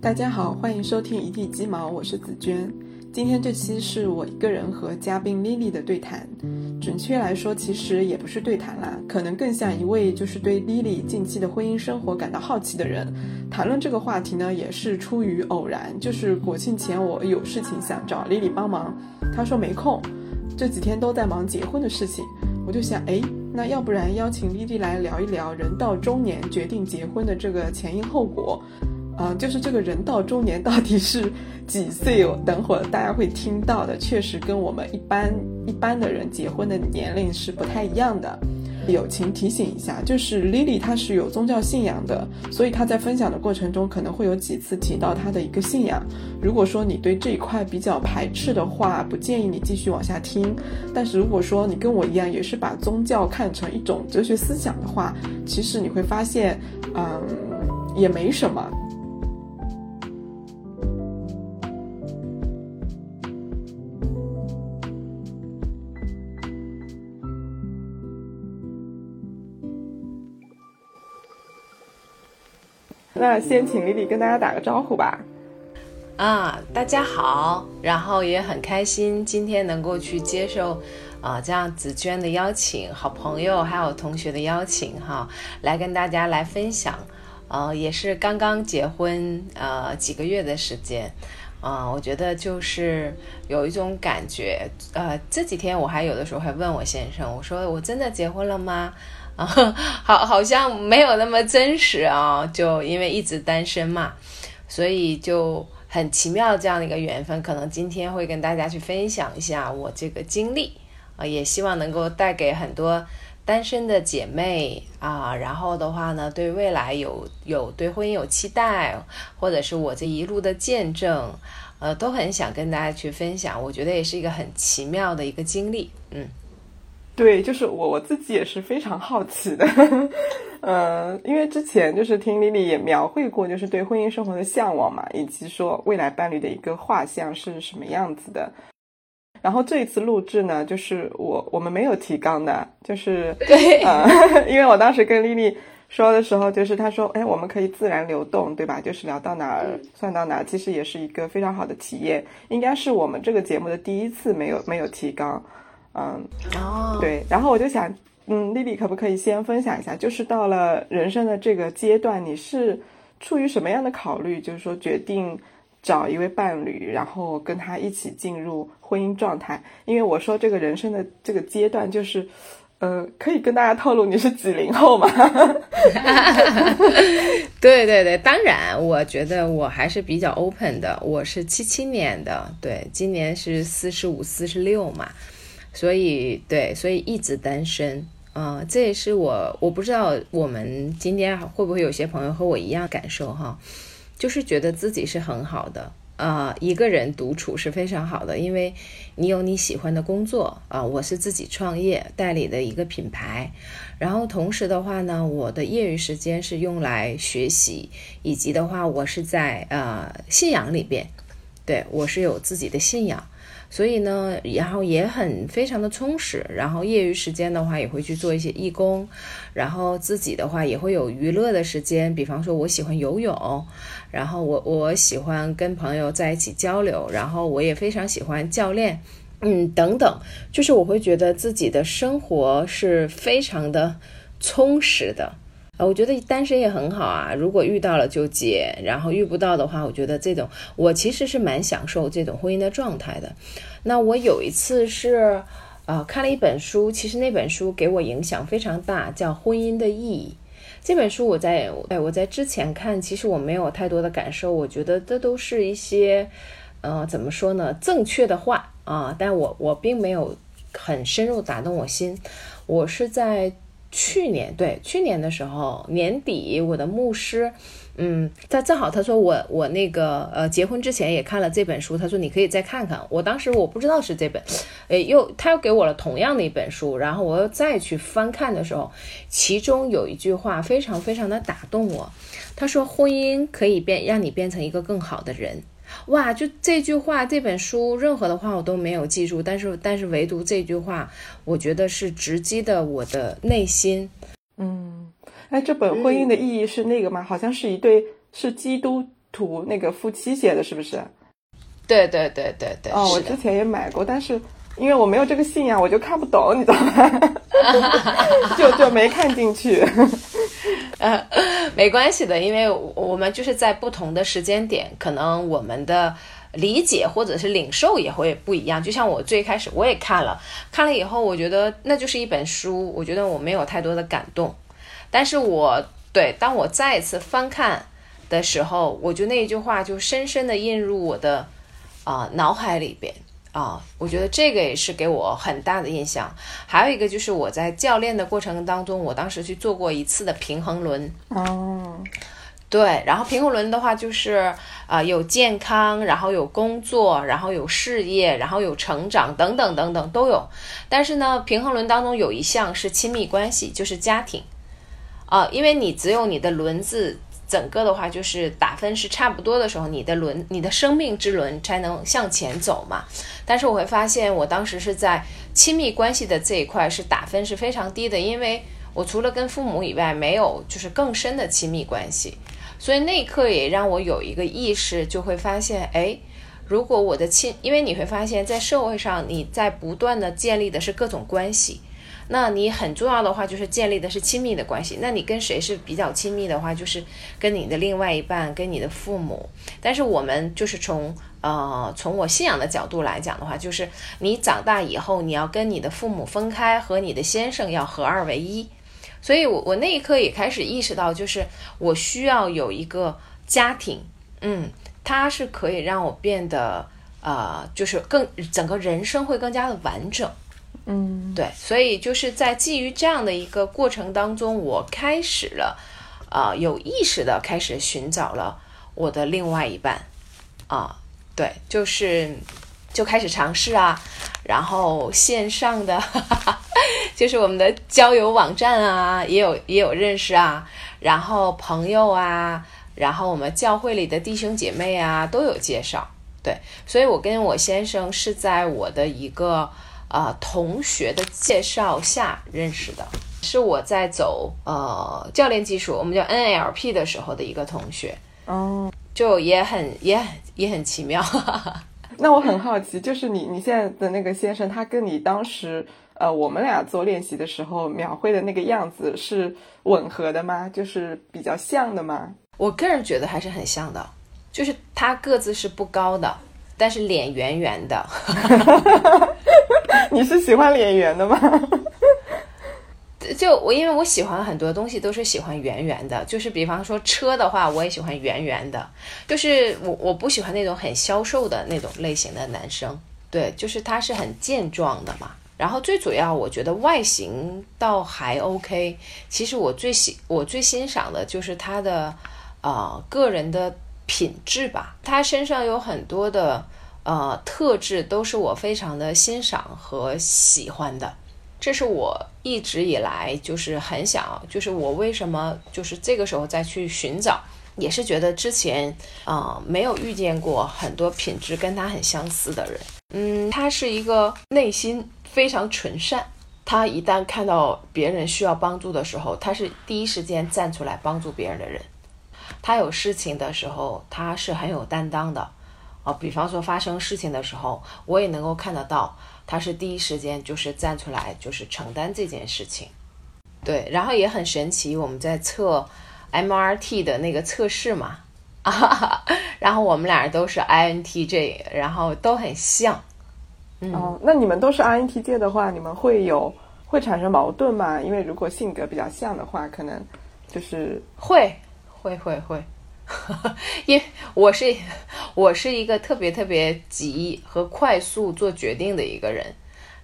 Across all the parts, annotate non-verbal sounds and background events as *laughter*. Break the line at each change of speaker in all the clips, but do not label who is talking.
大家好，欢迎收听一地鸡毛，我是紫娟。今天这期是我一个人和嘉宾 Lily 的对谈，准确来说，其实也不是对谈啦，可能更像一位就是对 Lily 近期的婚姻生活感到好奇的人。谈论这个话题呢，也是出于偶然，就是国庆前我有事情想找 Lily 帮忙，她说没空，这几天都在忙结婚的事情，我就想，哎，那要不然邀请 Lily 来聊一聊人到中年决定结婚的这个前因后果。啊，就是这个人到中年到底是几岁？等会儿大家会听到的，确实跟我们一般一般的人结婚的年龄是不太一样的。友情提醒一下，就是 Lily 她是有宗教信仰的，所以她在分享的过程中可能会有几次提到她的一个信仰。如果说你对这一块比较排斥的话，不建议你继续往下听。但是如果说你跟我一样，也是把宗教看成一种哲学思想的话，其实你会发现，嗯，也没什么。那先请丽丽跟大家打个招呼吧。
啊，大家好，然后也很开心今天能够去接受啊这样紫娟的邀请，好朋友还有同学的邀请哈，来跟大家来分享。呃，也是刚刚结婚呃几个月的时间，啊，我觉得就是有一种感觉。呃，这几天我还有的时候还问我先生，我说我真的结婚了吗？啊，*laughs* 好，好像没有那么真实啊，就因为一直单身嘛，所以就很奇妙这样的一个缘分，可能今天会跟大家去分享一下我这个经历啊，也希望能够带给很多单身的姐妹啊，然后的话呢，对未来有有对婚姻有期待，或者是我这一路的见证，呃，都很想跟大家去分享，我觉得也是一个很奇妙的一个经历，嗯。
对，就是我我自己也是非常好奇的，嗯，*laughs* 因为之前就是听丽丽也描绘过，就是对婚姻生活的向往嘛，以及说未来伴侣的一个画像是什么样子的。然后这一次录制呢，就是我我们没有提纲的，就是 *laughs*
对，*laughs*
因为我当时跟丽丽说的时候，就是她说，哎，我们可以自然流动，对吧？就是聊到哪儿算到哪儿，其实也是一个非常好的体验，应该是我们这个节目的第一次没有没有提纲。嗯哦，对，然后我就想，嗯，丽丽可不可以先分享一下，就是到了人生的这个阶段，你是出于什么样的考虑，就是说决定找一位伴侣，然后跟他一起进入婚姻状态？因为我说这个人生的这个阶段，就是，呃，可以跟大家透露你是几零后吗？*laughs*
对对对，当然，我觉得我还是比较 open 的，我是七七年的，对，今年是四十五、四十六嘛。所以，对，所以一直单身。啊，这也是我，我不知道我们今天会不会有些朋友和我一样感受哈，就是觉得自己是很好的。啊，一个人独处是非常好的，因为你有你喜欢的工作啊，我是自己创业代理的一个品牌，然后同时的话呢，我的业余时间是用来学习，以及的话，我是在呃信仰里边，对我是有自己的信仰。所以呢，然后也很非常的充实，然后业余时间的话也会去做一些义工，然后自己的话也会有娱乐的时间，比方说我喜欢游泳，然后我我喜欢跟朋友在一起交流，然后我也非常喜欢教练，嗯，等等，就是我会觉得自己的生活是非常的充实的。啊，我觉得单身也很好啊。如果遇到了就结，然后遇不到的话，我觉得这种我其实是蛮享受这种婚姻的状态的。那我有一次是，呃，看了一本书，其实那本书给我影响非常大，叫《婚姻的意义》。这本书我在哎我在之前看，其实我没有太多的感受，我觉得这都是一些，呃，怎么说呢，正确的话啊，但我我并没有很深入打动我心。我是在。去年对去年的时候年底，我的牧师，嗯，他正好他说我我那个呃结婚之前也看了这本书，他说你可以再看看。我当时我不知道是这本，诶，又他又给我了同样的一本书，然后我又再去翻看的时候，其中有一句话非常非常的打动我，他说婚姻可以变让你变成一个更好的人。哇，就这句话，这本书任何的话我都没有记住，但是但是唯独这句话，我觉得是直击的我的内心。
嗯，哎，这本婚姻的意义是那个吗？好像是一对是基督徒那个夫妻写的，是不是？
对对对对对。
哦，我之前也买过，但是因为我没有这个信仰，我就看不懂，你知道吗？*laughs* 就就没看进去。
呃，*laughs* 没关系的，因为我们就是在不同的时间点，可能我们的理解或者是领受也会不一样。就像我最开始我也看了，看了以后，我觉得那就是一本书，我觉得我没有太多的感动。但是我对当我再一次翻看的时候，我觉得那一句话就深深的印入我的啊脑海里边。啊，我觉得这个也是给我很大的印象。还有一个就是我在教练的过程当中，我当时去做过一次的平衡轮。
哦，
对，然后平衡轮的话就是啊，有健康，然后有工作，然后有事业，然后有成长等等等等都有。但是呢，平衡轮当中有一项是亲密关系，就是家庭。啊，因为你只有你的轮子。整个的话就是打分是差不多的时候，你的轮、你的生命之轮才能向前走嘛。但是我会发现，我当时是在亲密关系的这一块是打分是非常低的，因为我除了跟父母以外，没有就是更深的亲密关系。所以那一刻也让我有一个意识，就会发现，哎，如果我的亲，因为你会发现在社会上你在不断的建立的是各种关系。那你很重要的话就是建立的是亲密的关系。那你跟谁是比较亲密的话，就是跟你的另外一半，跟你的父母。但是我们就是从呃从我信仰的角度来讲的话，就是你长大以后你要跟你的父母分开，和你的先生要合二为一。所以我我那一刻也开始意识到，就是我需要有一个家庭，嗯，它是可以让我变得呃就是更整个人生会更加的完整。
嗯，
对，所以就是在基于这样的一个过程当中，我开始了，啊，有意识的开始寻找了我的另外一半，啊，对，就是就开始尝试啊，然后线上的，*laughs* 就是我们的交友网站啊，也有也有认识啊，然后朋友啊，然后我们教会里的弟兄姐妹啊都有介绍，对，所以我跟我先生是在我的一个。啊，同学的介绍下认识的，是我在走呃教练技术，我们叫 NLP 的时候的一个同学，
哦，
就也很也很也很奇妙。*laughs*
那我很好奇，就是你你现在的那个先生，他跟你当时呃我们俩做练习的时候描绘的那个样子是吻合的吗？就是比较像的吗？
我个人觉得还是很像的，就是他个子是不高的。但是脸圆圆的，*laughs*
你是喜欢脸圆的吗？*laughs*
就我因为我喜欢很多东西都是喜欢圆圆的，就是比方说车的话，我也喜欢圆圆的。就是我我不喜欢那种很消瘦的那种类型的男生，对，就是他是很健壮的嘛。然后最主要，我觉得外形倒还 OK。其实我最喜我最欣赏的就是他的呃个人的。品质吧，他身上有很多的呃特质，都是我非常的欣赏和喜欢的。这是我一直以来就是很想，就是我为什么就是这个时候再去寻找，也是觉得之前啊没有遇见过很多品质跟他很相似的人。嗯，他是一个内心非常纯善，他一旦看到别人需要帮助的时候，他是第一时间站出来帮助别人的人。他有事情的时候，他是很有担当的，哦，比方说发生事情的时候，我也能够看得到，他是第一时间就是站出来，就是承担这件事情。对，然后也很神奇，我们在测 MRT 的那个测试嘛，啊，*laughs* 然后我们俩都是 INTJ，然后都很像。
哦，那你们都是 INTJ 的话，你们会有会产生矛盾吗？因为如果性格比较像的话，可能就是
会。会会会，*laughs* 因为我是我是一个特别特别急和快速做决定的一个人，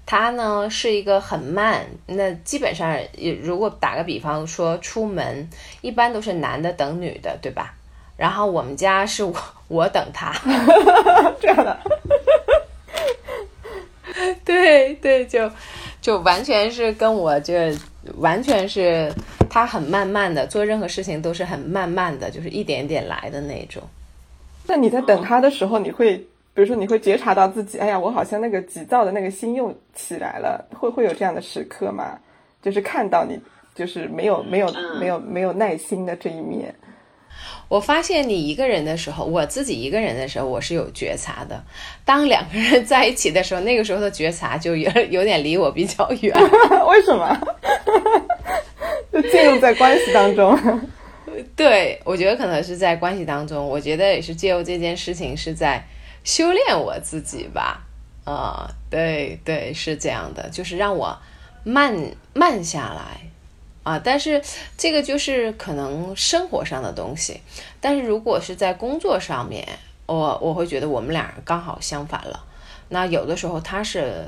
他呢是一个很慢。那基本上，如果打个比方说出门，一般都是男的等女的，对吧？然后我们家是我我等他，*laughs*
这样的，*laughs*
对对，就就完全是跟我就完全是。他很慢慢的做任何事情都是很慢慢的，就是一点点来的那种。
那你在等他的时候，你会比如说你会觉察到自己，哎呀，我好像那个急躁的那个心又起来了，会会有这样的时刻吗？就是看到你就是没有没有没有没有耐心的这一面。
我发现你一个人的时候，我自己一个人的时候，我是有觉察的。当两个人在一起的时候，那个时候的觉察就有有点离我比较远。*laughs*
为什么？*laughs* 就进入在关系当中。*laughs*
对，我觉得可能是在关系当中，我觉得也是借由这件事情是在修炼我自己吧。啊，对对，是这样的，就是让我慢慢下来。啊，但是这个就是可能生活上的东西，但是如果是在工作上面，我我会觉得我们俩刚好相反了。那有的时候他是，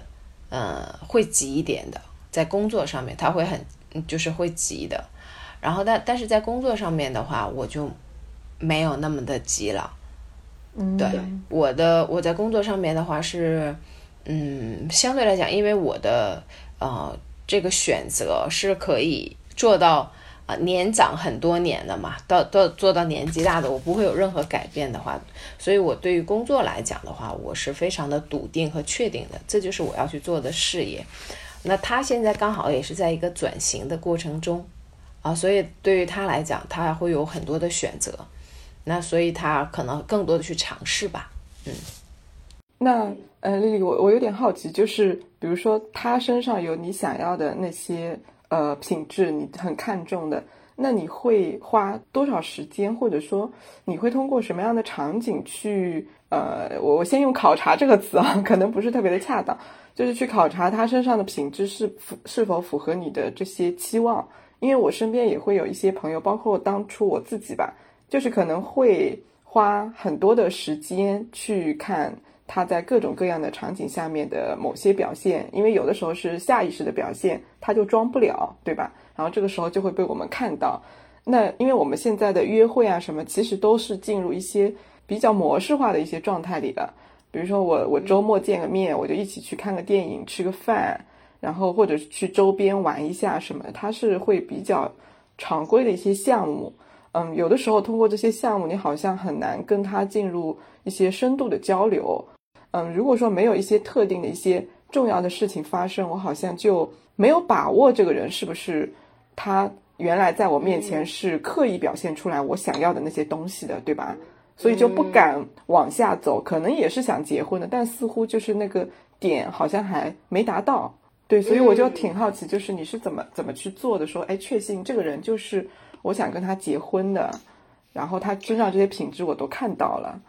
呃，会急一点的，在工作上面他会很就是会急的，然后但但是在工作上面的话，我就没有那么的急了。
嗯，
对，我的我在工作上面的话是，嗯，相对来讲，因为我的呃这个选择是可以。做到啊，年长很多年的嘛，到到做到年纪大的，我不会有任何改变的话，所以我对于工作来讲的话，我是非常的笃定和确定的，这就是我要去做的事业。那他现在刚好也是在一个转型的过程中啊，所以对于他来讲，他还会有很多的选择，那所以他可能更多的去尝试吧。嗯，
那呃，丽丽，我我有点好奇，就是比如说他身上有你想要的那些。呃，品质你很看重的，那你会花多少时间，或者说你会通过什么样的场景去呃，我我先用考察这个词啊，可能不是特别的恰当，就是去考察他身上的品质是符是否符合你的这些期望。因为我身边也会有一些朋友，包括当初我自己吧，就是可能会花很多的时间去看。他在各种各样的场景下面的某些表现，因为有的时候是下意识的表现，他就装不了，对吧？然后这个时候就会被我们看到。那因为我们现在的约会啊什么，其实都是进入一些比较模式化的一些状态里的。比如说我我周末见个面，我就一起去看个电影、吃个饭，然后或者去周边玩一下什么，它是会比较常规的一些项目。嗯，有的时候通过这些项目，你好像很难跟他进入一些深度的交流。嗯，如果说没有一些特定的一些重要的事情发生，我好像就没有把握这个人是不是他原来在我面前是刻意表现出来我想要的那些东西的，对吧？所以就不敢往下走，可能也是想结婚的，但似乎就是那个点好像还没达到。对，所以我就挺好奇，就是你是怎么怎么去做的？说，哎，确信这个人就是我想跟他结婚的，然后他身上这些品质我都看到了。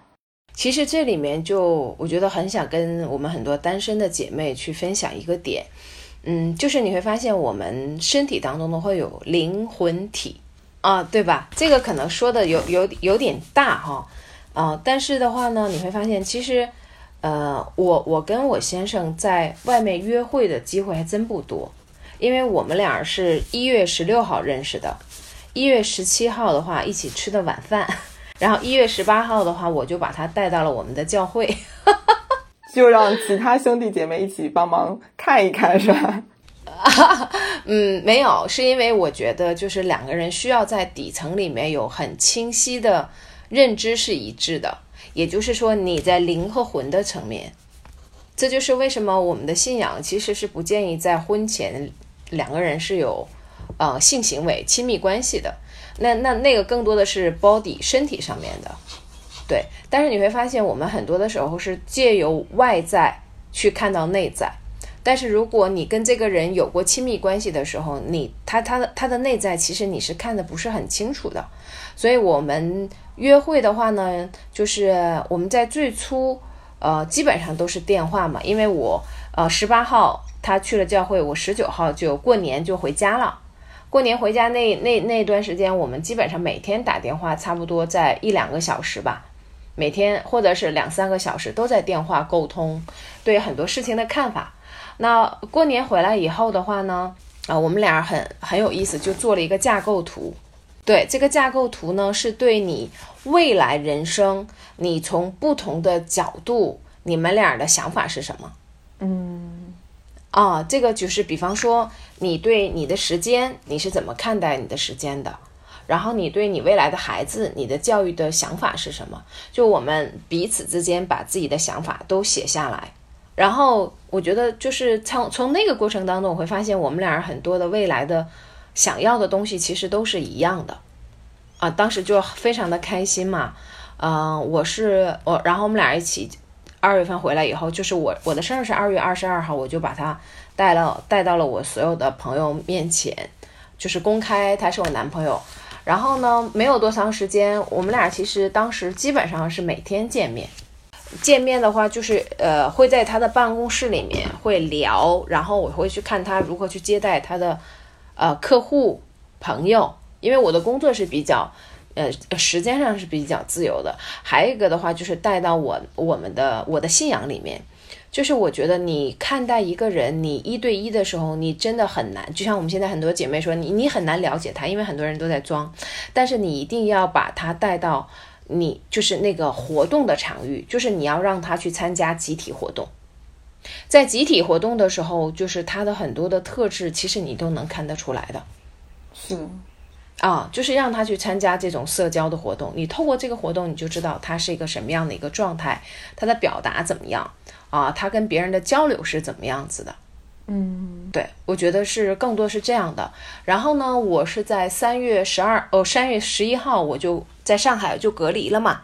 其实这里面就我觉得很想跟我们很多单身的姐妹去分享一个点，嗯，就是你会发现我们身体当中呢会有灵魂体啊，对吧？这个可能说的有有有点大哈，啊，但是的话呢，你会发现其实，呃，我我跟我先生在外面约会的机会还真不多，因为我们俩是一月十六号认识的，一月十七号的话一起吃的晚饭。然后一月十八号的话，我就把他带到了我们的教会，*laughs*
就让其他兄弟姐妹一起帮忙看一看，是吧？
啊 *laughs* 嗯，没有，是因为我觉得就是两个人需要在底层里面有很清晰的认知是一致的，也就是说你在灵和魂的层面，这就是为什么我们的信仰其实是不建议在婚前两个人是有呃性行为亲密关系的。那那那个更多的是 body 身体上面的，对。但是你会发现，我们很多的时候是借由外在去看到内在。但是如果你跟这个人有过亲密关系的时候，你他他的他的内在其实你是看的不是很清楚的。所以我们约会的话呢，就是我们在最初呃基本上都是电话嘛，因为我呃十八号他去了教会，我十九号就过年就回家了。过年回家那那那段时间，我们基本上每天打电话，差不多在一两个小时吧，每天或者是两三个小时都在电话沟通，对很多事情的看法。那过年回来以后的话呢，啊，我们俩很很有意思，就做了一个架构图。对这个架构图呢，是对你未来人生，你从不同的角度，你们俩的想法是什么？
嗯。
啊，这个就是，比方说，你对你的时间，你是怎么看待你的时间的？然后你对你未来的孩子，你的教育的想法是什么？就我们彼此之间把自己的想法都写下来，然后我觉得就是从从那个过程当中，我会发现我们俩很多的未来的想要的东西其实都是一样的。啊，当时就非常的开心嘛。嗯，我是我，然后我们俩一起二月份回来以后，就是我我的生日是二月二十二号，我就把他带了带到了我所有的朋友面前，就是公开他是我男朋友。然后呢，没有多长时间，我们俩其实当时基本上是每天见面。见面的话，就是呃会在他的办公室里面会聊，然后我会去看他如何去接待他的呃客户朋友，因为我的工作是比较呃时间上是比较自由的。还有一个的话，就是带到我我们的我的信仰里面，就是我觉得你看待一个人，你一对一的时候，你真的很难。就像我们现在很多姐妹说，你你很难了解他，因为很多人都在装，但是你一定要把他带到。你就是那个活动的场域，就是你要让他去参加集体活动，在集体活动的时候，就是他的很多的特质，其实你都能看得出来的。
是，
啊，就是让他去参加这种社交的活动，你透过这个活动，你就知道他是一个什么样的一个状态，他的表达怎么样啊，他跟别人的交流是怎么样子的。
嗯，
对，我觉得是更多是这样的。然后呢，我是在三月十二哦，三月十一号我就在上海就隔离了嘛，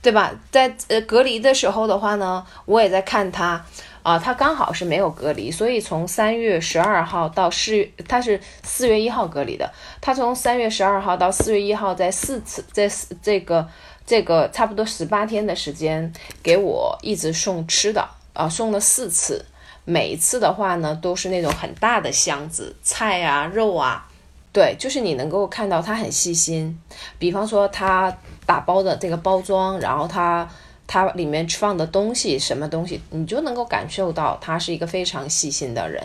对吧？在呃隔离的时候的话呢，我也在看他啊，他刚好是没有隔离，所以从三月十二号到四月，他是四月一号隔离的。他从三月十二号到四月一号，在四次，在这个这个差不多十八天的时间，给我一直送吃的啊，送了四次。每一次的话呢，都是那种很大的箱子，菜啊、肉啊，对，就是你能够看到他很细心。比方说他打包的这个包装，然后他他里面放的东西，什么东西，你就能够感受到他是一个非常细心的人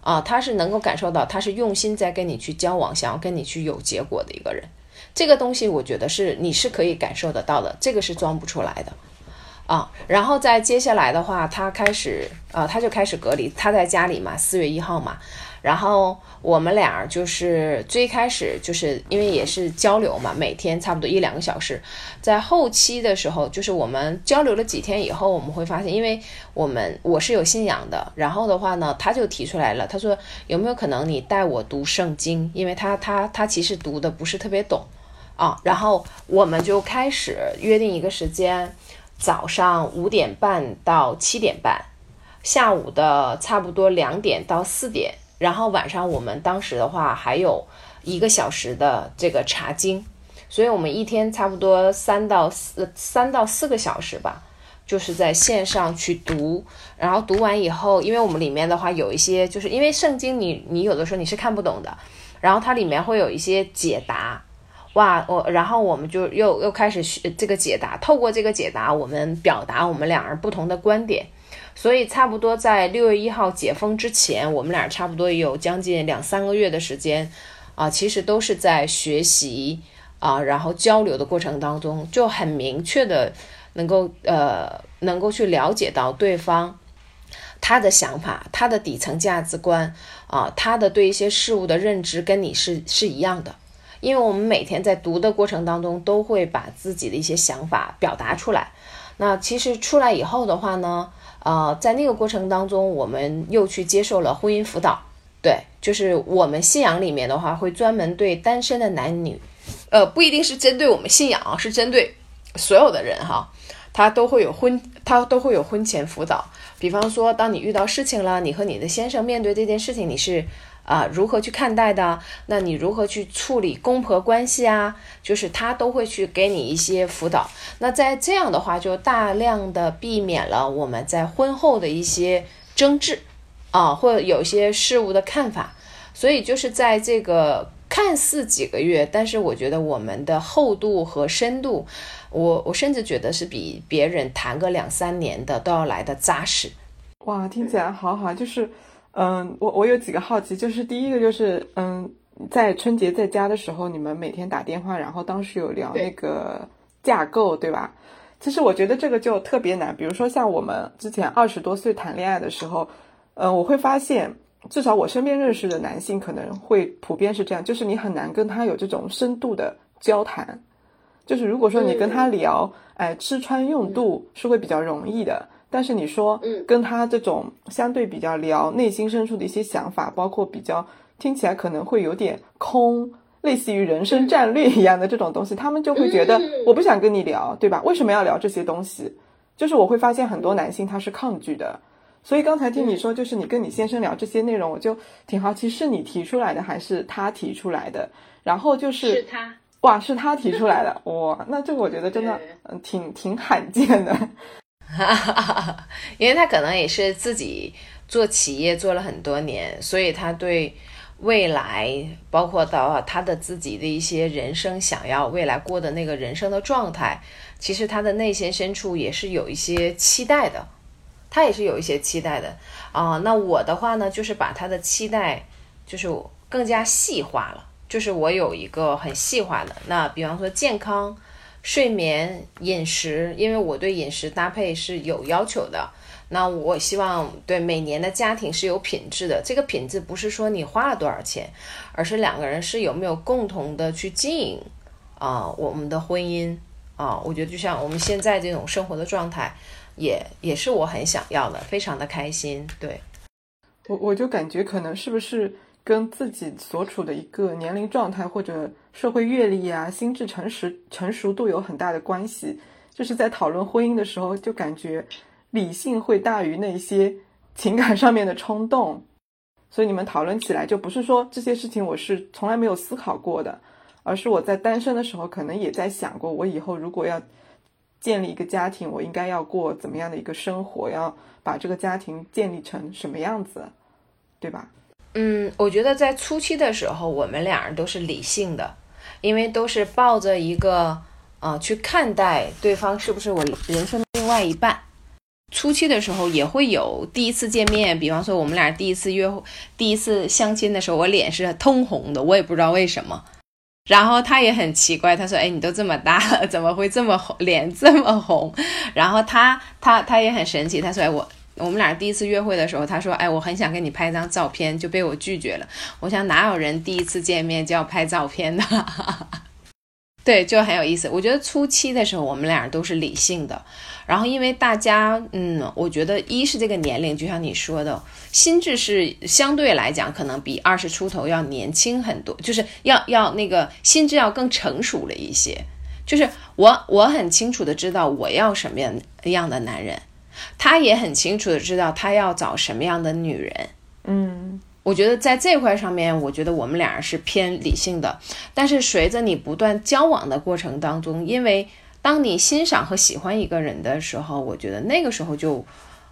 啊，他是能够感受到他是用心在跟你去交往，想要跟你去有结果的一个人。这个东西我觉得是你是可以感受得到的，这个是装不出来的。啊，然后在接下来的话，他开始，呃，他就开始隔离，他在家里嘛，四月一号嘛，然后我们俩就是最开始就是因为也是交流嘛，每天差不多一两个小时，在后期的时候，就是我们交流了几天以后，我们会发现，因为我们我是有信仰的，然后的话呢，他就提出来了，他说有没有可能你带我读圣经，因为他他他其实读的不是特别懂。啊，然后我们就开始约定一个时间。早上五点半到七点半，下午的差不多两点到四点，然后晚上我们当时的话还有一个小时的这个查经，所以我们一天差不多三到四三到四个小时吧，就是在线上去读，然后读完以后，因为我们里面的话有一些，就是因为圣经你你有的时候你是看不懂的，然后它里面会有一些解答。哇，我然后我们就又又开始学这个解答，透过这个解答，我们表达我们两人不同的观点。所以差不多在六月一号解封之前，我们俩差不多有将近两三个月的时间啊，其实都是在学习啊，然后交流的过程当中，就很明确的能够呃能够去了解到对方他的想法、他的底层价值观啊，他的对一些事物的认知跟你是是一样的。因为我们每天在读的过程当中，都会把自己的一些想法表达出来。那其实出来以后的话呢，呃，在那个过程当中，我们又去接受了婚姻辅导。对，就是我们信仰里面的话，会专门对单身的男女，呃，不一定是针对我们信仰，是针对所有的人哈，他都会有婚，他都会有婚前辅导。比方说，当你遇到事情了，你和你的先生面对这件事情，你是。啊，如何去看待的？那你如何去处理公婆关系啊？就是他都会去给你一些辅导。那在这样的话，就大量的避免了我们在婚后的一些争执啊，或者有一些事物的看法。所以就是在这个看似几个月，但是我觉得我们的厚度和深度，我我甚至觉得是比别人谈个两三年的都要来的扎实。
哇，听起来好好，就是。嗯，我我有几个好奇，就是第一个就是，嗯，在春节在家的时候，你们每天打电话，然后当时有聊那个架构，对吧？其实我觉得这个就特别难。比如说像我们之前二十多岁谈恋爱的时候，嗯，我会发现，至少我身边认识的男性可能会普遍是这样，就是你很难跟他有这种深度的交谈。就是如果说你跟他聊，哎，吃穿用度是会比较容易的。但是你说，嗯，跟他这种相对比较聊内心深处的一些想法，包括比较听起来可能会有点空，类似于人生战略一样的这种东西，他们就会觉得我不想跟你聊，对吧？为什么要聊这些东西？就是我会发现很多男性他是抗拒的。所以刚才听你说，就是你跟你先生聊这些内容，我就挺好奇，是你提出来的还是他提出来的？然后就是
是他，
哇，是他提出来的，哇，那这个我觉得真的嗯挺挺罕见的，*laughs*
因为他可能也是自己做企业做了很多年，所以他对未来，包括到他的自己的一些人生想要未来过的那个人生的状态，其实他的内心深处也是有一些期待的。他也是有一些期待的啊，那我的话呢，就是把他的期待就是更加细化了，就是我有一个很细化的，那比方说健康、睡眠、饮食，因为我对饮食搭配是有要求的，那我希望对每年的家庭是有品质的，这个品质不是说你花了多少钱，而是两个人是有没有共同的去经营啊我们的婚姻啊，我觉得就像我们现在这种生活的状态。也也是我很想要的，非常的开心。对，
我我就感觉可能是不是跟自己所处的一个年龄状态或者社会阅历啊、心智成熟成熟度有很大的关系。就是在讨论婚姻的时候，就感觉理性会大于那些情感上面的冲动，所以你们讨论起来就不是说这些事情我是从来没有思考过的，而是我在单身的时候可能也在想过，我以后如果要。建立一个家庭，我应该要过怎么样的一个生活？要把这个家庭建立成什么样子，对吧？
嗯，我觉得在初期的时候，我们俩人都是理性的，因为都是抱着一个啊去看待对方是不是我人生的另外一半。初期的时候也会有第一次见面，比方说我们俩第一次约会、第一次相亲的时候，我脸是通红的，我也不知道为什么。然后他也很奇怪，他说：“哎，你都这么大了，怎么会这么红，脸这么红？”然后他他他也很神奇，他说：“哎，我我们俩第一次约会的时候，他说：‘哎，我很想跟你拍张照片，就被我拒绝了。’我想哪有人第一次见面就要拍照片的？” *laughs* 对，就很有意思。我觉得初期的时候，我们俩都是理性的。然后，因为大家，嗯，我觉得一是这个年龄，就像你说的，心智是相对来讲可能比二十出头要年轻很多，就是要要那个心智要更成熟了一些。就是我我很清楚的知道我要什么样样的男人，他也很清楚的知道他要找什么样的女人。
嗯。
我觉得在这块上面，我觉得我们俩是偏理性的。但是随着你不断交往的过程当中，因为当你欣赏和喜欢一个人的时候，我觉得那个时候就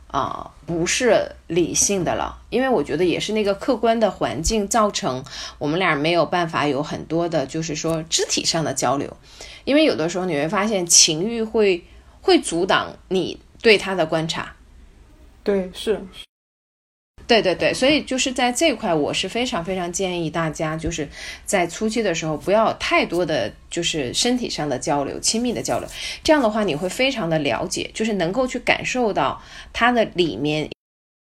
啊不是理性的了。因为我觉得也是那个客观的环境造成我们俩没有办法有很多的，就是说肢体上的交流。因为有的时候你会发现情欲会会阻挡你对他的观察。
对，是。
对对对，所以就是在这块，我是非常非常建议大家，就是在初期的时候不要太多的就是身体上的交流、亲密的交流，这样的话你会非常的了解，就是能够去感受到他的里面，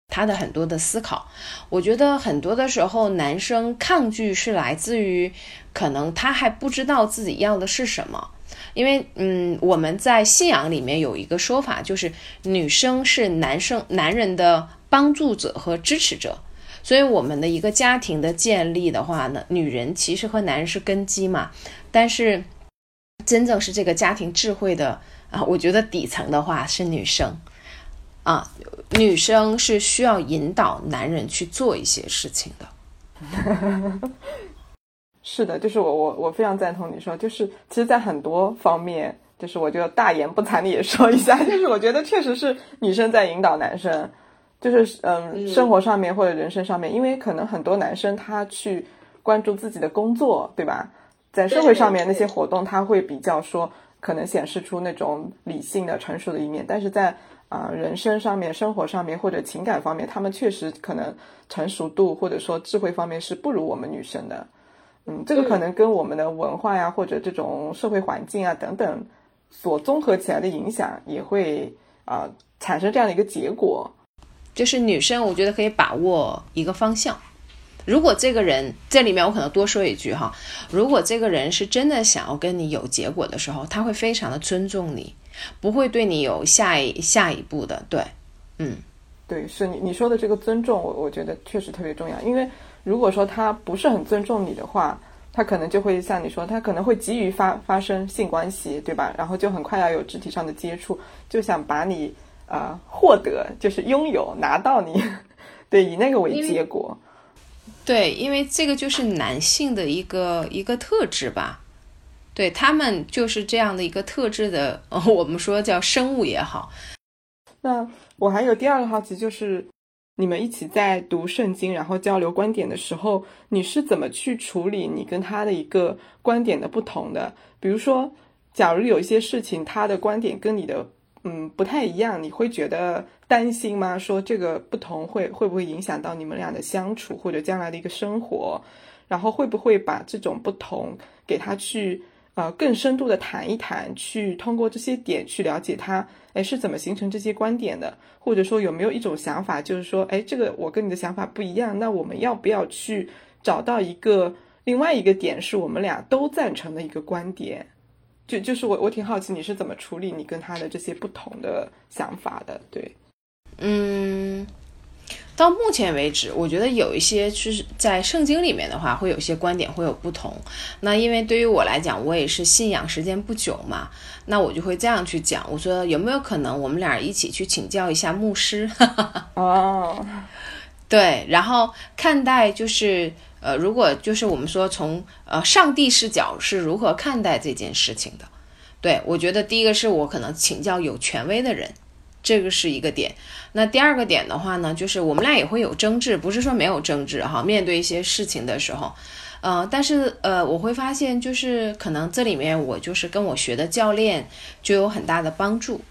他的很多的思考。我觉得很多的时候，男生抗拒是来自于可能他还不知道自己要的是什么，因为嗯，我们在信仰里面有一个说法，就是女生是男生男人的。帮助者和支持者，所以我们的一个家庭的建立的话呢，女人其实和男人是根基嘛，但是 *laughs* 真正是这个家庭智慧的啊，我觉得底层的话是女生啊，女生是需要引导男人去做一些事情的。*laughs*
是的，就是我我我非常赞同你说，就是其实，在很多方面，就是我就大言不惭的也说一下，就是我觉得确实是女生在引导男生。就是嗯，生活上面或者人生上面，因为可能很多男生他去关注自己的工作，对吧？在社会上面那些活动，他会比较说可能显示出那种理性的、成熟的一面，但是在啊人生上面、生活上面或者情感方面，他们确实可能成熟度或者说智慧方面是不如我们女生的。嗯，这个可能跟我们的文化呀或者这种社会环境啊等等所综合起来的影响，也会啊产生这样的一个结果。
就是女生，我觉得可以把握一个方向。如果这个人这里面，我可能多说一句哈，如果这个人是真的想要跟你有结果的时候，他会非常的尊重你，不会对你有下一下一步的。对，嗯，
对，是你你说的这个尊重，我我觉得确实特别重要。因为如果说他不是很尊重你的话，他可能就会像你说，他可能会急于发发生性关系，对吧？然后就很快要有肢体上的接触，就想把你呃获得，就是拥有拿到你，*laughs* 对，以那个为结果。
对，因为这个就是男性的一个一个特质吧，对他们就是这样的一个特质的，*laughs* 我们说叫生物也好。
那我还有第二个好奇就是。你们一起在读圣经，然后交流观点的时候，你是怎么去处理你跟他的一个观点的不同的？比如说，假如有一些事情他的观点跟你的嗯不太一样，你会觉得担心吗？说这个不同会会不会影响到你们俩的相处或者将来的一个生活？然后会不会把这种不同给他去呃更深度的谈一谈，去通过这些点去了解他？哎，是怎么形成这些观点的？或者说有没有一种想法，就是说，哎，这个我跟你的想法不一样，那我们要不要去找到一个另外一个点，是我们俩都赞成的一个观点？就就是我我挺好奇你是怎么处理你跟他的这些不同的想法的？对，
嗯。到目前为止，我觉得有一些就是在圣经里面的话，会有一些观点会有不同。那因为对于我来讲，我也是信仰时间不久嘛，那我就会这样去讲。我说有没有可能我们俩一起去请教一下牧师？*laughs*
哦，
对，然后看待就是呃，如果就是我们说从呃上帝视角是如何看待这件事情的？对我觉得第一个是我可能请教有权威的人。这个是一个点，那第二个点的话呢，就是我们俩也会有争执，不是说没有争执哈。面对一些事情的时候，呃，但是呃，我会发现就是可能这里面我就是跟我学的教练就有很大的帮助，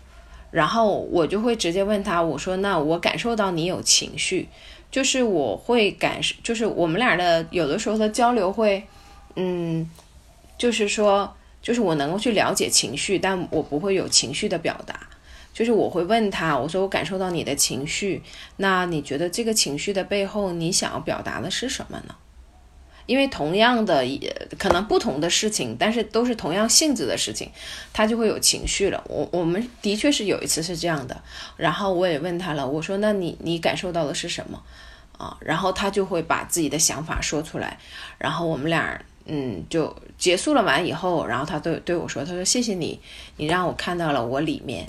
然后我就会直接问他，我说那我感受到你有情绪，就是我会感受，就是我们俩的有的时候的交流会，嗯，就是说，就是我能够去了解情绪，但我不会有情绪的表达。就是我会问他，我说我感受到你的情绪，那你觉得这个情绪的背后，你想要表达的是什么呢？因为同样的，也可能不同的事情，但是都是同样性质的事情，他就会有情绪了。我我们的确是有一次是这样的，然后我也问他了，我说那你你感受到的是什么啊？然后他就会把自己的想法说出来，然后我们俩嗯就结束了完以后，然后他对对我说，他说谢谢你，你让我看到了我里面。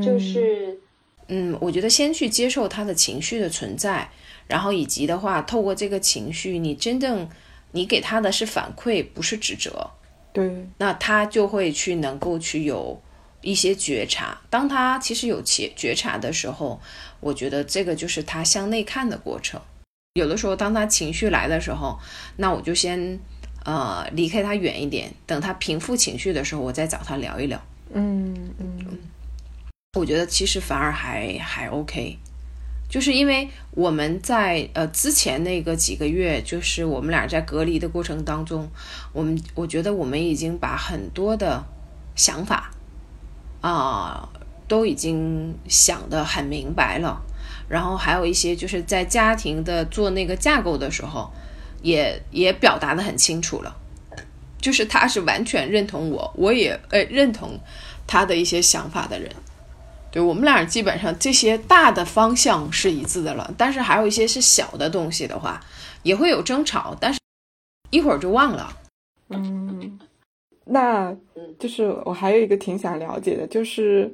就是，嗯，我觉得先去接受他的情绪的存在，然后以及的话，透过这个情绪，你真正你给他的是反馈，不是指责，
对，
那他就会去能够去有一些觉察。当他其实有觉觉察的时候，我觉得这个就是他向内看的过程。有的时候，当他情绪来的时候，那我就先呃离开他远一点，等他平复情绪的时候，我再找他聊一聊。
嗯嗯。
我觉得其实反而还还 OK，就是因为我们在呃之前那个几个月，就是我们俩在隔离的过程当中，我们我觉得我们已经把很多的想法啊都已经想得很明白了，然后还有一些就是在家庭的做那个架构的时候，也也表达的很清楚了，就是他是完全认同我，我也呃认同他的一些想法的人。对我们俩基本上这些大的方向是一致的了，但是还有一些是小的东西的话，也会有争吵，但是一会儿就忘了。
嗯，那就是我还有一个挺想了解的，就是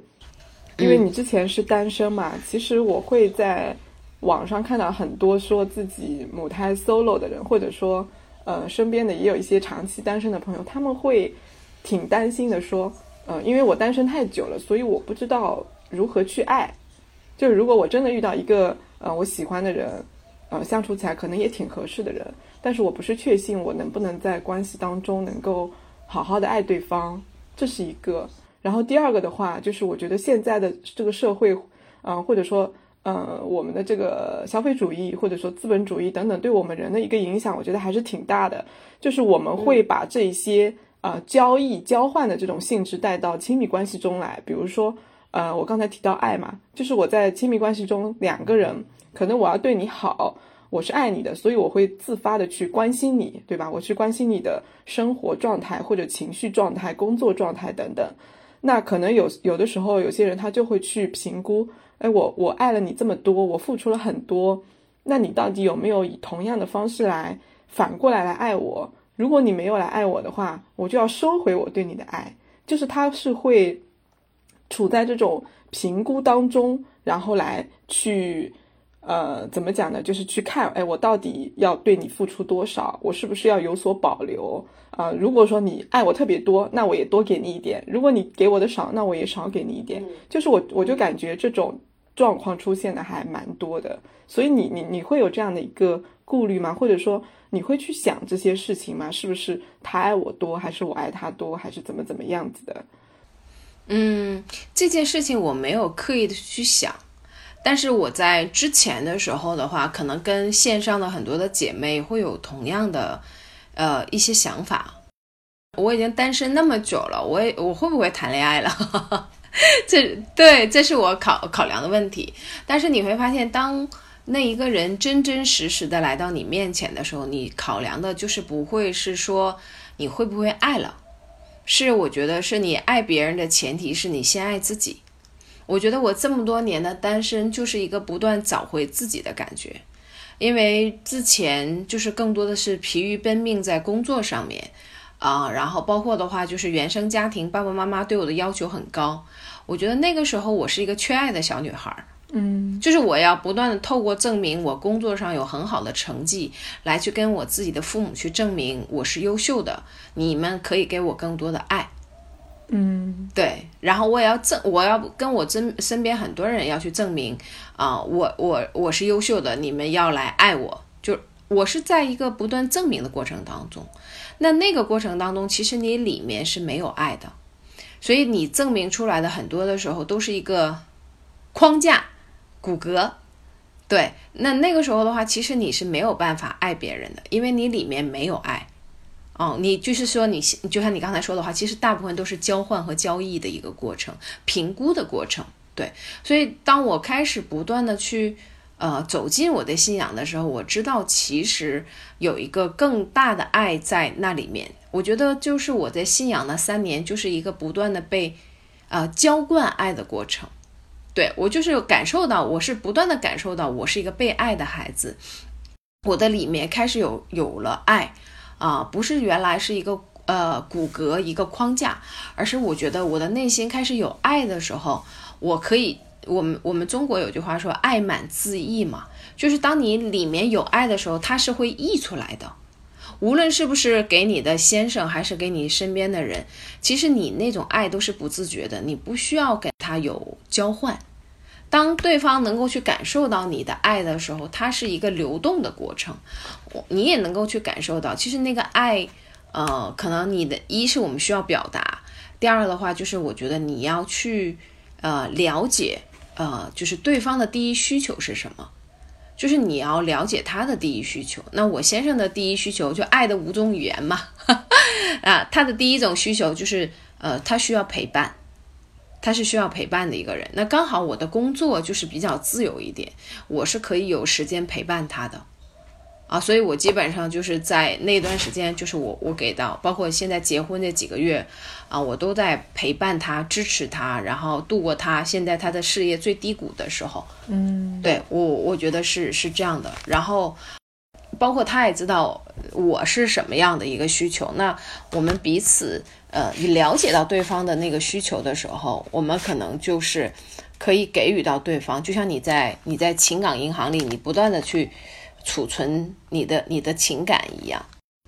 因为你之前是单身嘛，其实我会在网上看到很多说自己母胎 solo 的人，或者说呃身边的也有一些长期单身的朋友，他们会挺担心的，说呃因为我单身太久了，所以我不知道。如何去爱？就是如果我真的遇到一个呃我喜欢的人，呃相处起来可能也挺合适的人，但是我不是确信我能不能在关系当中能够好好的爱对方，这是一个。然后第二个的话，就是我觉得现在的这个社会，嗯或者说呃我们的这个消费主义或者说资本主义等等，对我们人的一个影响，我觉得还是挺大的。就是我们会把这些呃交易交换的这种性质带到亲密关系中来，比如说。呃，我刚才提到爱嘛，就是我在亲密关系中，两个人可能我要对你好，我是爱你的，所以我会自发的去关心你，对吧？我去关心你的生活状态或者情绪状态、工作状态等等。那可能有有的时候，有些人他就会去评估，哎，我我爱了你这么多，我付出了很多，那你到底有没有以同样的方式来反过来来爱我？如果你没有来爱我的话，我就要收回我对你的爱。就是他是会处在这种评估当中，然后来去。呃，怎么讲呢？就是去看，哎，我到底要对你付出多少？我是不是要有所保留啊？如果说你爱我特别多，那我也多给你一点；如果你给我的少，那我也少给你一点。就是我，我就感觉这种状况出现的还蛮多的。所以你，你，你会有这样的一个顾虑吗？或者说你会去想这些事情吗？是不是他爱我多，还是我爱他多，还是怎么怎么样子的？
嗯，这件事情我没有刻意的去想。但是我在之前的时候的话，可能跟线上的很多的姐妹会有同样的，呃一些想法。我已经单身那么久了，我也我会不会谈恋爱了？*laughs* 这对，这是我考考量的问题。但是你会发现，当那一个人真真实实的来到你面前的时候，你考量的就是不会是说你会不会爱了，是我觉得是你爱别人的前提是你先爱自己。我觉得我这么多年的单身就是一个不断找回自己的感觉，因为之前就是更多的是疲于奔命在工作上面，啊，然后包括的话就是原生家庭爸爸妈妈对我的要求很高，我觉得那个时候我是一个缺爱的小女孩，
嗯，
就是我要不断的透过证明我工作上有很好的成绩，来去跟我自己的父母去证明我是优秀的，你们可以给我更多的爱。
嗯，
对，然后我也要证，我要跟我身身边很多人要去证明啊，我我我是优秀的，你们要来爱我，就我是在一个不断证明的过程当中。那那个过程当中，其实你里面是没有爱的，所以你证明出来的很多的时候都是一个框架、骨骼。对，那那个时候的话，其实你是没有办法爱别人的，因为你里面没有爱。哦，你就是说，你就像你刚才说的话，其实大部分都是交换和交易的一个过程，评估的过程。对，所以当我开始不断的去呃走进我的信仰的时候，我知道其实有一个更大的爱在那里面。我觉得就是我在信仰那三年，就是一个不断的被呃浇灌爱的过程。对我就是感受到，我是不断的感受到，我是一个被爱的孩子，我的里面开始有有了爱。啊，不是原来是一个呃骨骼一个框架，而是我觉得我的内心开始有爱的时候，我可以，我们我们中国有句话说“爱满自溢”嘛，就是当你里面有爱的时候，它是会溢出来的，无论是不是给你的先生，还是给你身边的人，其实你那种爱都是不自觉的，你不需要给他有交换。当对方能够去感受到你的爱的时候，它是一个流动的过程，我你也能够去感受到，其实那个爱，呃，可能你的一是我们需要表达，第二的话就是我觉得你要去呃了解，呃，就是对方的第一需求是什么，就是你要了解他的第一需求。那我先生的第一需求就爱的五种语言嘛，*laughs* 啊，他的第一种需求就是呃，他需要陪伴。他是需要陪伴的一个人，那刚好我的工作就是比较自由一点，我是可以有时间陪伴他的，啊，所以我基本上就是在那段时间，就是我我给到，包括现在结婚这几个月，啊，我都在陪伴他，支持他，然后度过他现在他的事业最低谷的时候，
嗯，
对我我觉得是是这样的，然后包括他也知道我是什么样的一个需求，那我们彼此。呃，你了解到对方的那个需求的时候，我们可能就是可以给予到对方，就像你在你在情感银行里，你不断的去储存你的你的情感一样。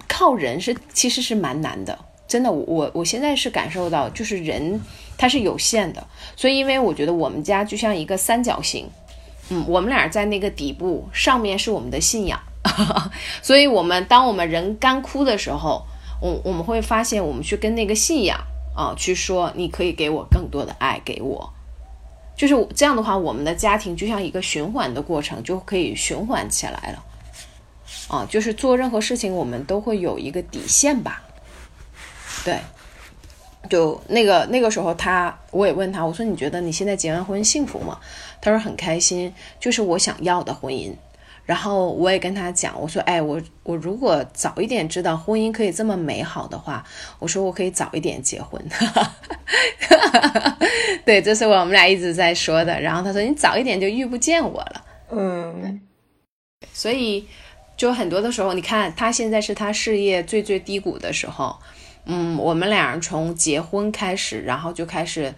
靠人是其实是蛮难的，真的，我我现在是感受到，就是人他是有限的，所以因为我觉得我们家就像一个三角形，嗯，我们俩在那个底部，上面是我们的信仰，*laughs* 所以我们当我们人干枯的时候。我我们会发现，我们去跟那个信仰啊去说，你可以给我更多的爱，给我，就是这样的话，我们的家庭就像一个循环的过程，就可以循环起来了。啊，就是做任何事情，我们都会有一个底线吧。对，就那个那个时候，他我也问他，我说你觉得你现在结完婚幸福吗？他说很开心，就是我想要的婚姻。然后我也跟他讲，我说，哎，我我如果早一点知道婚姻可以这么美好的话，我说我可以早一点结婚。*laughs* 对，这是我们俩一直在说的。然后他说，你早一点就遇不见我了。
嗯，
所以就很多的时候，你看他现在是他事业最最低谷的时候，嗯，我们俩从结婚开始，然后就开始。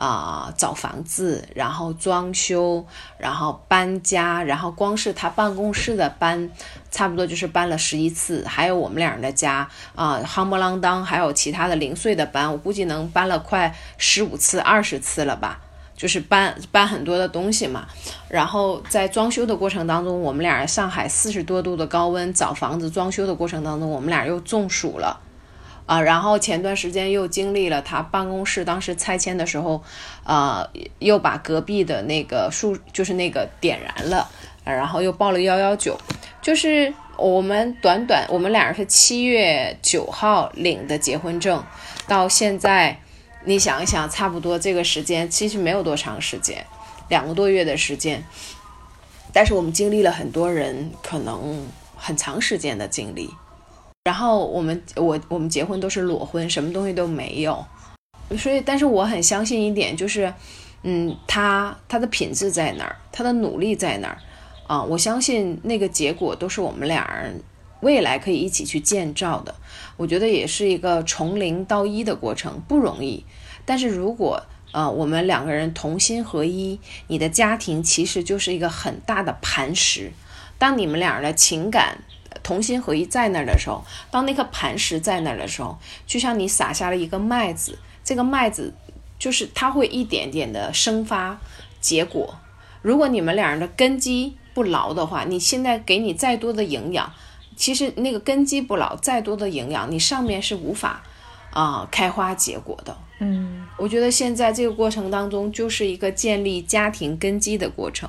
啊，找房子，然后装修，然后搬家，然后光是他办公室的搬，差不多就是搬了十一次，还有我们俩人的家啊，夯不啷当，还有其他的零碎的搬，我估计能搬了快十五次、二十次了吧，就是搬搬很多的东西嘛。然后在装修的过程当中，我们俩上海四十多度的高温，找房子装修的过程当中，我们俩又中暑了。啊，然后前段时间又经历了他办公室当时拆迁的时候，呃，又把隔壁的那个树就是那个点燃了，然后又报了幺幺九，就是我们短短我们俩是七月九号领的结婚证，到现在你想一想，差不多这个时间其实没有多长时间，两个多月的时间，但是我们经历了很多人可能很长时间的经历。然后我们我我们结婚都是裸婚，什么东西都没有，所以但是我很相信一点，就是，嗯，他他的品质在哪儿，他的努力在哪儿啊？我相信那个结果都是我们俩人未来可以一起去建造的。我觉得也是一个从零到一的过程，不容易。但是如果呃我们两个人同心合一，你的家庭其实就是一个很大的磐石。当你们俩人的情感。同心合一在那儿的时候，当那颗磐石在那儿的时候，就像你撒下了一个麦子，这个麦子就是它会一点点的生发结果。如果你们两人的根基不牢的话，你现在给你再多的营养，其实那个根基不牢，再多的营养，你上面是无法啊开花结果的。
嗯，
我觉得现在这个过程当中就是一个建立家庭根基的过程，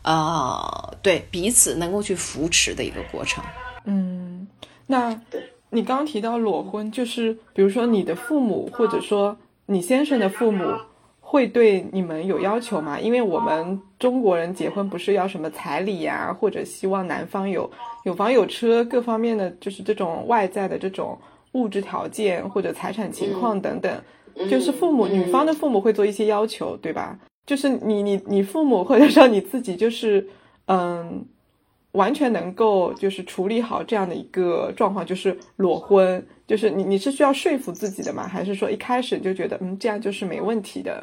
啊，对彼此能够去扶持的一个过程。
嗯，那你刚刚提到裸婚，就是比如说你的父母或者说你先生的父母会对你们有要求吗？因为我们中国人结婚不是要什么彩礼呀，或者希望男方有有房有车各方面的，就是这种外在的这种物质条件或者财产情况等等，就是父母女方的父母会做一些要求，对吧？就是你你你父母 *laughs* 或者说你自己就是嗯。完全能够就是处理好这样的一个状况，就是裸婚，就是你你是需要说服自己的吗？还是说一开始就觉得嗯这样就是没问题的？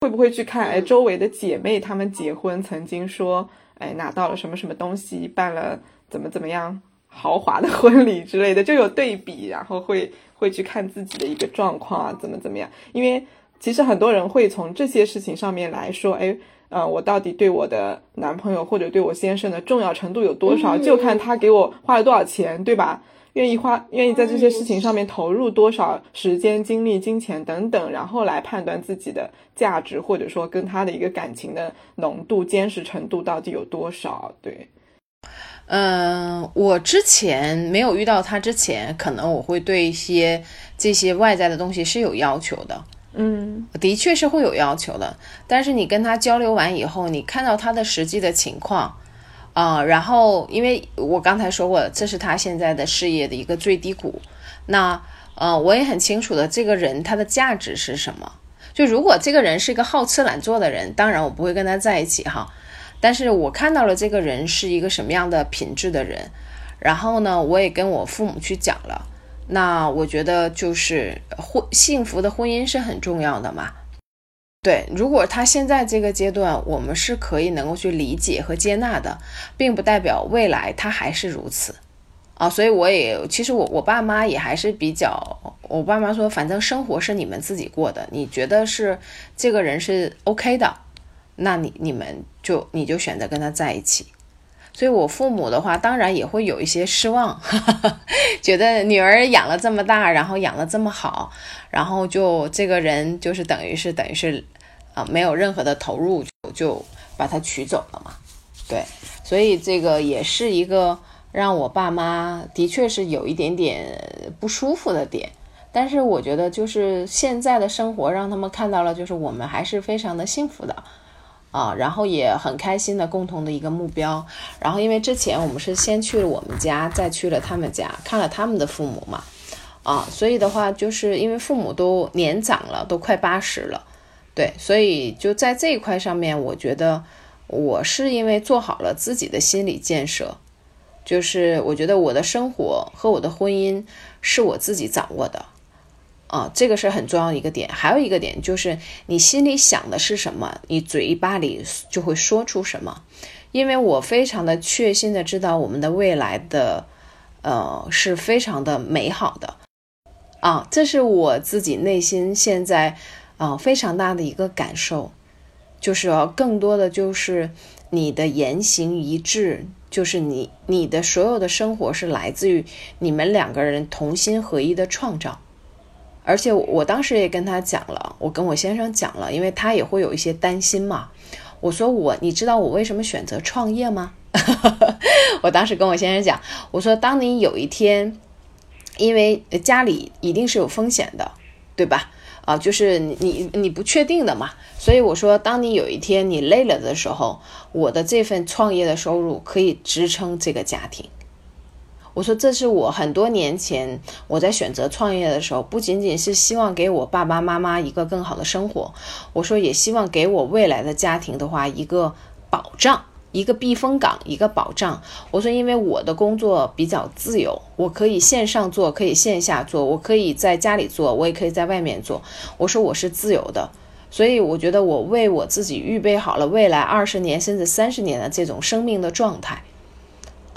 会不会去看哎周围的姐妹她们结婚曾经说哎拿到了什么什么东西，办了怎么怎么样豪华的婚礼之类的，就有对比，然后会会去看自己的一个状况啊怎么怎么样？因为其实很多人会从这些事情上面来说，哎。呃，我到底对我的男朋友或者对我先生的重要程度有多少，就看他给我花了多少钱，对吧？愿意花，愿意在这些事情上面投入多少时间、精力、金钱等等，然后来判断自己的价值，或者说跟他的一个感情的浓度、坚实程度到底有多少？对，
嗯，我之前没有遇到他之前，可能我会对一些这些外在的东西是有要求的。
嗯，
的确是会有要求的，但是你跟他交流完以后，你看到他的实际的情况，啊，然后因为我刚才说过，这是他现在的事业的一个最低谷，那呃，我也很清楚的，这个人他的价值是什么？就如果这个人是一个好吃懒做的人，当然我不会跟他在一起哈，但是我看到了这个人是一个什么样的品质的人，然后呢，我也跟我父母去讲了。那我觉得就是婚幸福的婚姻是很重要的嘛，对。如果他现在这个阶段，我们是可以能够去理解和接纳的，并不代表未来他还是如此啊。所以我也其实我我爸妈也还是比较，我爸妈说，反正生活是你们自己过的，你觉得是这个人是 OK 的，那你你们就你就选择跟他在一起。所以，我父母的话，当然也会有一些失望，*laughs* 觉得女儿养了这么大，然后养了这么好，然后就这个人就是等于是等于是，啊，没有任何的投入就就把他娶走了嘛。对，所以这个也是一个让我爸妈的确是有一点点不舒服的点。但是我觉得，就是现在的生活让他们看到了，就是我们还是非常的幸福的。啊，然后也很开心的共同的一个目标。然后因为之前我们是先去了我们家，再去了他们家，看了他们的父母嘛，啊，所以的话就是因为父母都年长了，都快八十了，对，所以就在这一块上面，我觉得我是因为做好了自己的心理建设，就是我觉得我的生活和我的婚姻是我自己掌握的，啊，这个是很重要的一个点。还有一个点就是你心里想的是什么，你嘴巴里就会说出什么。因为我非常的确信的知道我们的未来的，呃，是非常的美好的，啊，这是我自己内心现在啊非常大的一个感受，就是更多的就是你的言行一致，就是你你的所有的生活是来自于你们两个人同心合一的创造，而且我当时也跟他讲了，我跟我先生讲了，因为他也会有一些担心嘛。我说我，你知道我为什么选择创业吗？*laughs* 我当时跟我先生讲，我说当你有一天，因为家里一定是有风险的，对吧？啊，就是你你你不确定的嘛，所以我说，当你有一天你累了的时候，我的这份创业的收入可以支撑这个家庭。我说，这是我很多年前我在选择创业的时候，不仅仅是希望给我爸爸妈妈一个更好的生活，我说也希望给我未来的家庭的话一个保障，一个避风港，一个保障。我说，因为我的工作比较自由，我可以线上做，可以线下做，我可以在家里做，我也可以在外面做。我说我是自由的，所以我觉得我为我自己预备好了未来二十年甚至三十年的这种生命的状态。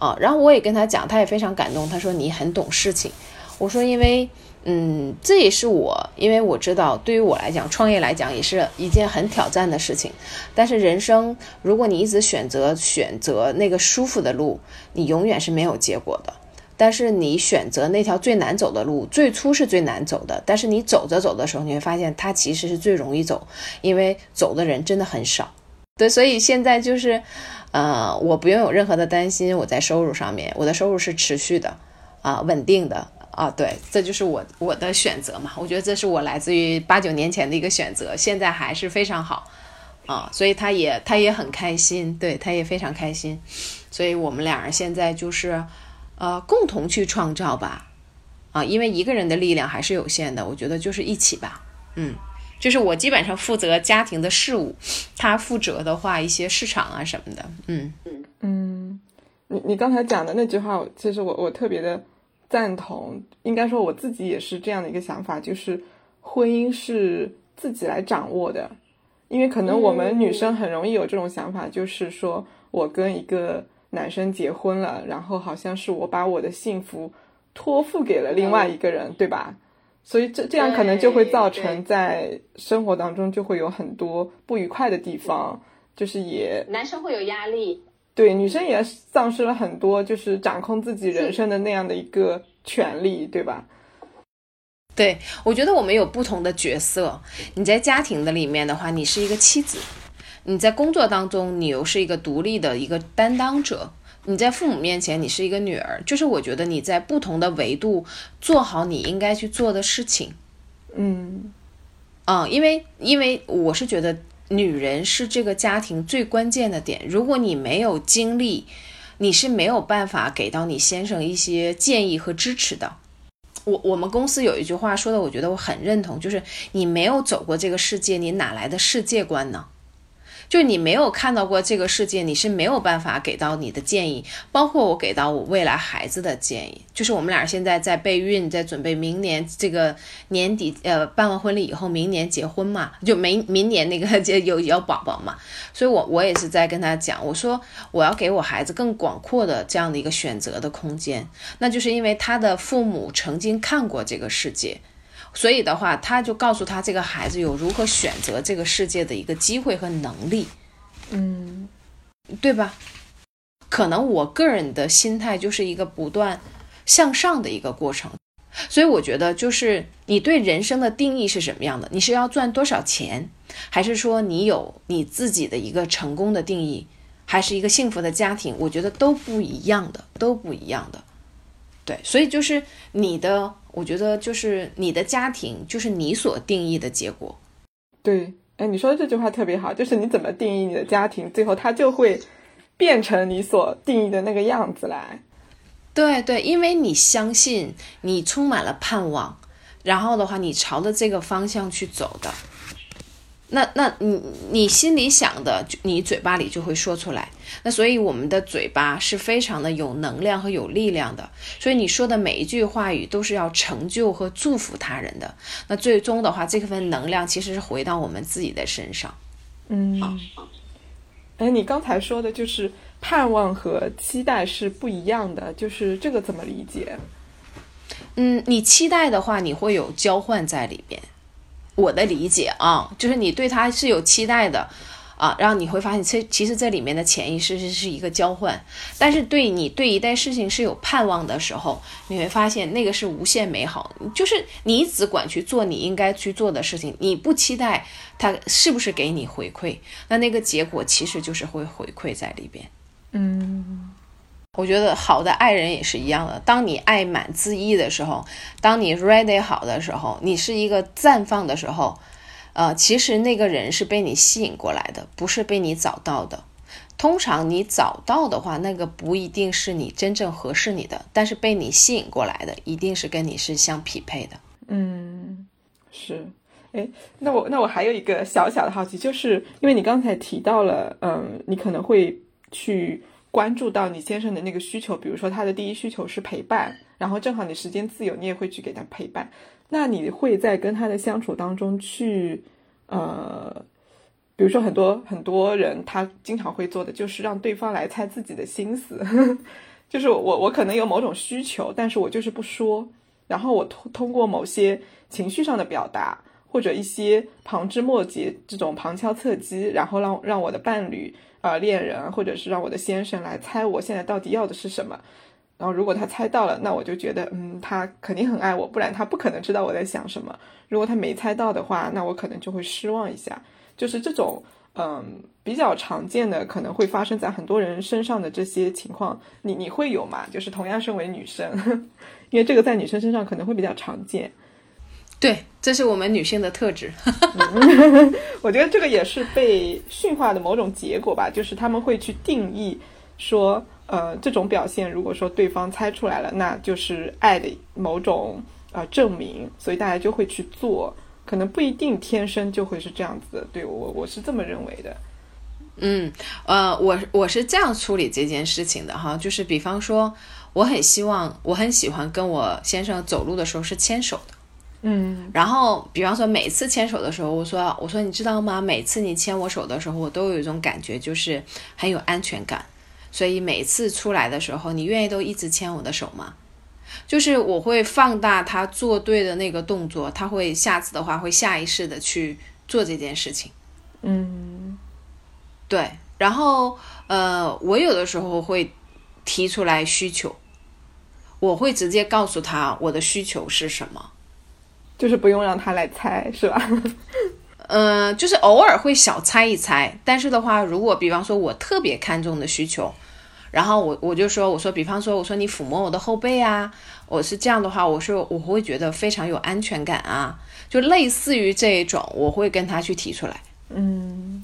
啊，然后我也跟他讲，他也非常感动。他说你很懂事情。我说因为，嗯，这也是我，因为我知道对于我来讲，创业来讲也是一件很挑战的事情。但是人生，如果你一直选择选择那个舒服的路，你永远是没有结果的。但是你选择那条最难走的路，最初是最难走的。但是你走着走的时候，你会发现它其实是最容易走，因为走的人真的很少。对，所以现在就是。呃，我不用有任何的担心，我在收入上面，我的收入是持续的，啊，稳定的，啊，对，这就是我我的选择嘛。我觉得这是我来自于八九年前的一个选择，现在还是非常好，啊，所以他也他也很开心，对他也非常开心，所以我们俩人现在就是，呃，共同去创造吧，啊，因为一个人的力量还是有限的，我觉得就是一起吧，嗯。就是我基本上负责家庭的事务，他负责的话一些市场啊什么的，嗯
嗯嗯，你你刚才讲的那句话，其实我我特别的赞同。应该说我自己也是这样的一个想法，就是婚姻是自己来掌握的，因为可能我们女生很容易有这种想法，就是说我跟一个男生结婚了，然后好像是我把我的幸福托付给了另外一个人，对吧？所以这这样可能就会造成在生活当中就会有很多不愉快的地方，就是也
男生会有压力，
对女生也丧失了很多就是掌控自己人生的那样的一个权利，对吧？
对，我觉得我们有不同的角色。你在家庭的里面的话，你是一个妻子；你在工作当中，你又是一个独立的一个担当者。你在父母面前，你是一个女儿，就是我觉得你在不同的维度做好你应该去做的事情，
嗯，
啊，因为因为我是觉得女人是这个家庭最关键的点，如果你没有经历，你是没有办法给到你先生一些建议和支持的。我我们公司有一句话说的，我觉得我很认同，就是你没有走过这个世界，你哪来的世界观呢？就你没有看到过这个世界，你是没有办法给到你的建议，包括我给到我未来孩子的建议。就是我们俩现在在备孕，在准备明年这个年底，呃，办完婚礼以后，明年结婚嘛，就明明年那个 *laughs* 就有有宝宝嘛。所以，我我也是在跟他讲，我说我要给我孩子更广阔的这样的一个选择的空间，那就是因为他的父母曾经看过这个世界。所以的话，他就告诉他这个孩子有如何选择这个世界的一个机会和能力，
嗯，
对吧？可能我个人的心态就是一个不断向上的一个过程，所以我觉得就是你对人生的定义是什么样的？你是要赚多少钱，还是说你有你自己的一个成功的定义，还是一个幸福的家庭？我觉得都不一样的，都不一样的。对，所以就是你的。我觉得就是你的家庭，就是你所定义的结果。
对，哎，你说的这句话特别好，就是你怎么定义你的家庭，最后它就会变成你所定义的那个样子来。
对对，因为你相信，你充满了盼望，然后的话，你朝着这个方向去走的。那那你你心里想的，你嘴巴里就会说出来。那所以我们的嘴巴是非常的有能量和有力量的。所以你说的每一句话语都是要成就和祝福他人的。那最终的话，这份能量其实是回到我们自己的身上。
嗯，哎，你刚才说的就是盼望和期待是不一样的，就是这个怎么理解？
嗯，你期待的话，你会有交换在里边。我的理解啊，就是你对他是有期待的，啊，然后你会发现，其其实这里面的潜意识是是一个交换。但是对你对一件事情是有盼望的时候，你会发现那个是无限美好。就是你只管去做你应该去做的事情，你不期待他是不是给你回馈，那那个结果其实就是会回馈在里边。
嗯。
我觉得好的爱人也是一样的。当你爱满恣意的时候，当你 ready 好的时候，你是一个绽放的时候，呃，其实那个人是被你吸引过来的，不是被你找到的。通常你找到的话，那个不一定是你真正合适你的，但是被你吸引过来的，一定是跟你是相匹配的。
嗯，是。哎，那我那我还有一个小小的好奇，就是因为你刚才提到了，嗯，你可能会去。关注到你先生的那个需求，比如说他的第一需求是陪伴，然后正好你时间自由，你也会去给他陪伴。那你会在跟他的相处当中去，呃，比如说很多很多人他经常会做的就是让对方来猜自己的心思，*laughs* 就是我我可能有某种需求，但是我就是不说，然后我通通过某些情绪上的表达或者一些旁枝末节这种旁敲侧击，然后让让我的伴侣。呃，恋人，或者是让我的先生来猜我现在到底要的是什么，然后如果他猜到了，那我就觉得，嗯，他肯定很爱我，不然他不可能知道我在想什么。如果他没猜到的话，那我可能就会失望一下。就是这种，嗯，比较常见的，可能会发生在很多人身上的这些情况，你你会有吗？就是同样身为女生，*laughs* 因为这个在女生身上可能会比较常见。
对，这是我们女性的特质。*laughs*
我觉得这个也是被驯化的某种结果吧，就是他们会去定义说，呃，这种表现，如果说对方猜出来了，那就是爱的某种呃证明，所以大家就会去做，可能不一定天生就会是这样子的。对我，我是这么认为的。
嗯，呃，我我是这样处理这件事情的哈，就是比方说，我很希望，我很喜欢跟我先生走路的时候是牵手的。
嗯，
然后比方说每次牵手的时候，我说我说你知道吗？每次你牵我手的时候，我都有一种感觉，就是很有安全感。所以每次出来的时候，你愿意都一直牵我的手吗？就是我会放大他做对的那个动作，他会下次的话会下意识的去做这件事情。
嗯，
对。然后呃，我有的时候会提出来需求，我会直接告诉他我的需求是什么。
就是不用让他来猜，是吧？
嗯，就是偶尔会小猜一猜，但是的话，如果比方说我特别看重的需求，然后我我就说，我说，比方说，我说你抚摸我的后背啊，我是这样的话，我说我会觉得非常有安全感啊，就类似于这一种，我会跟他去提出来。
嗯，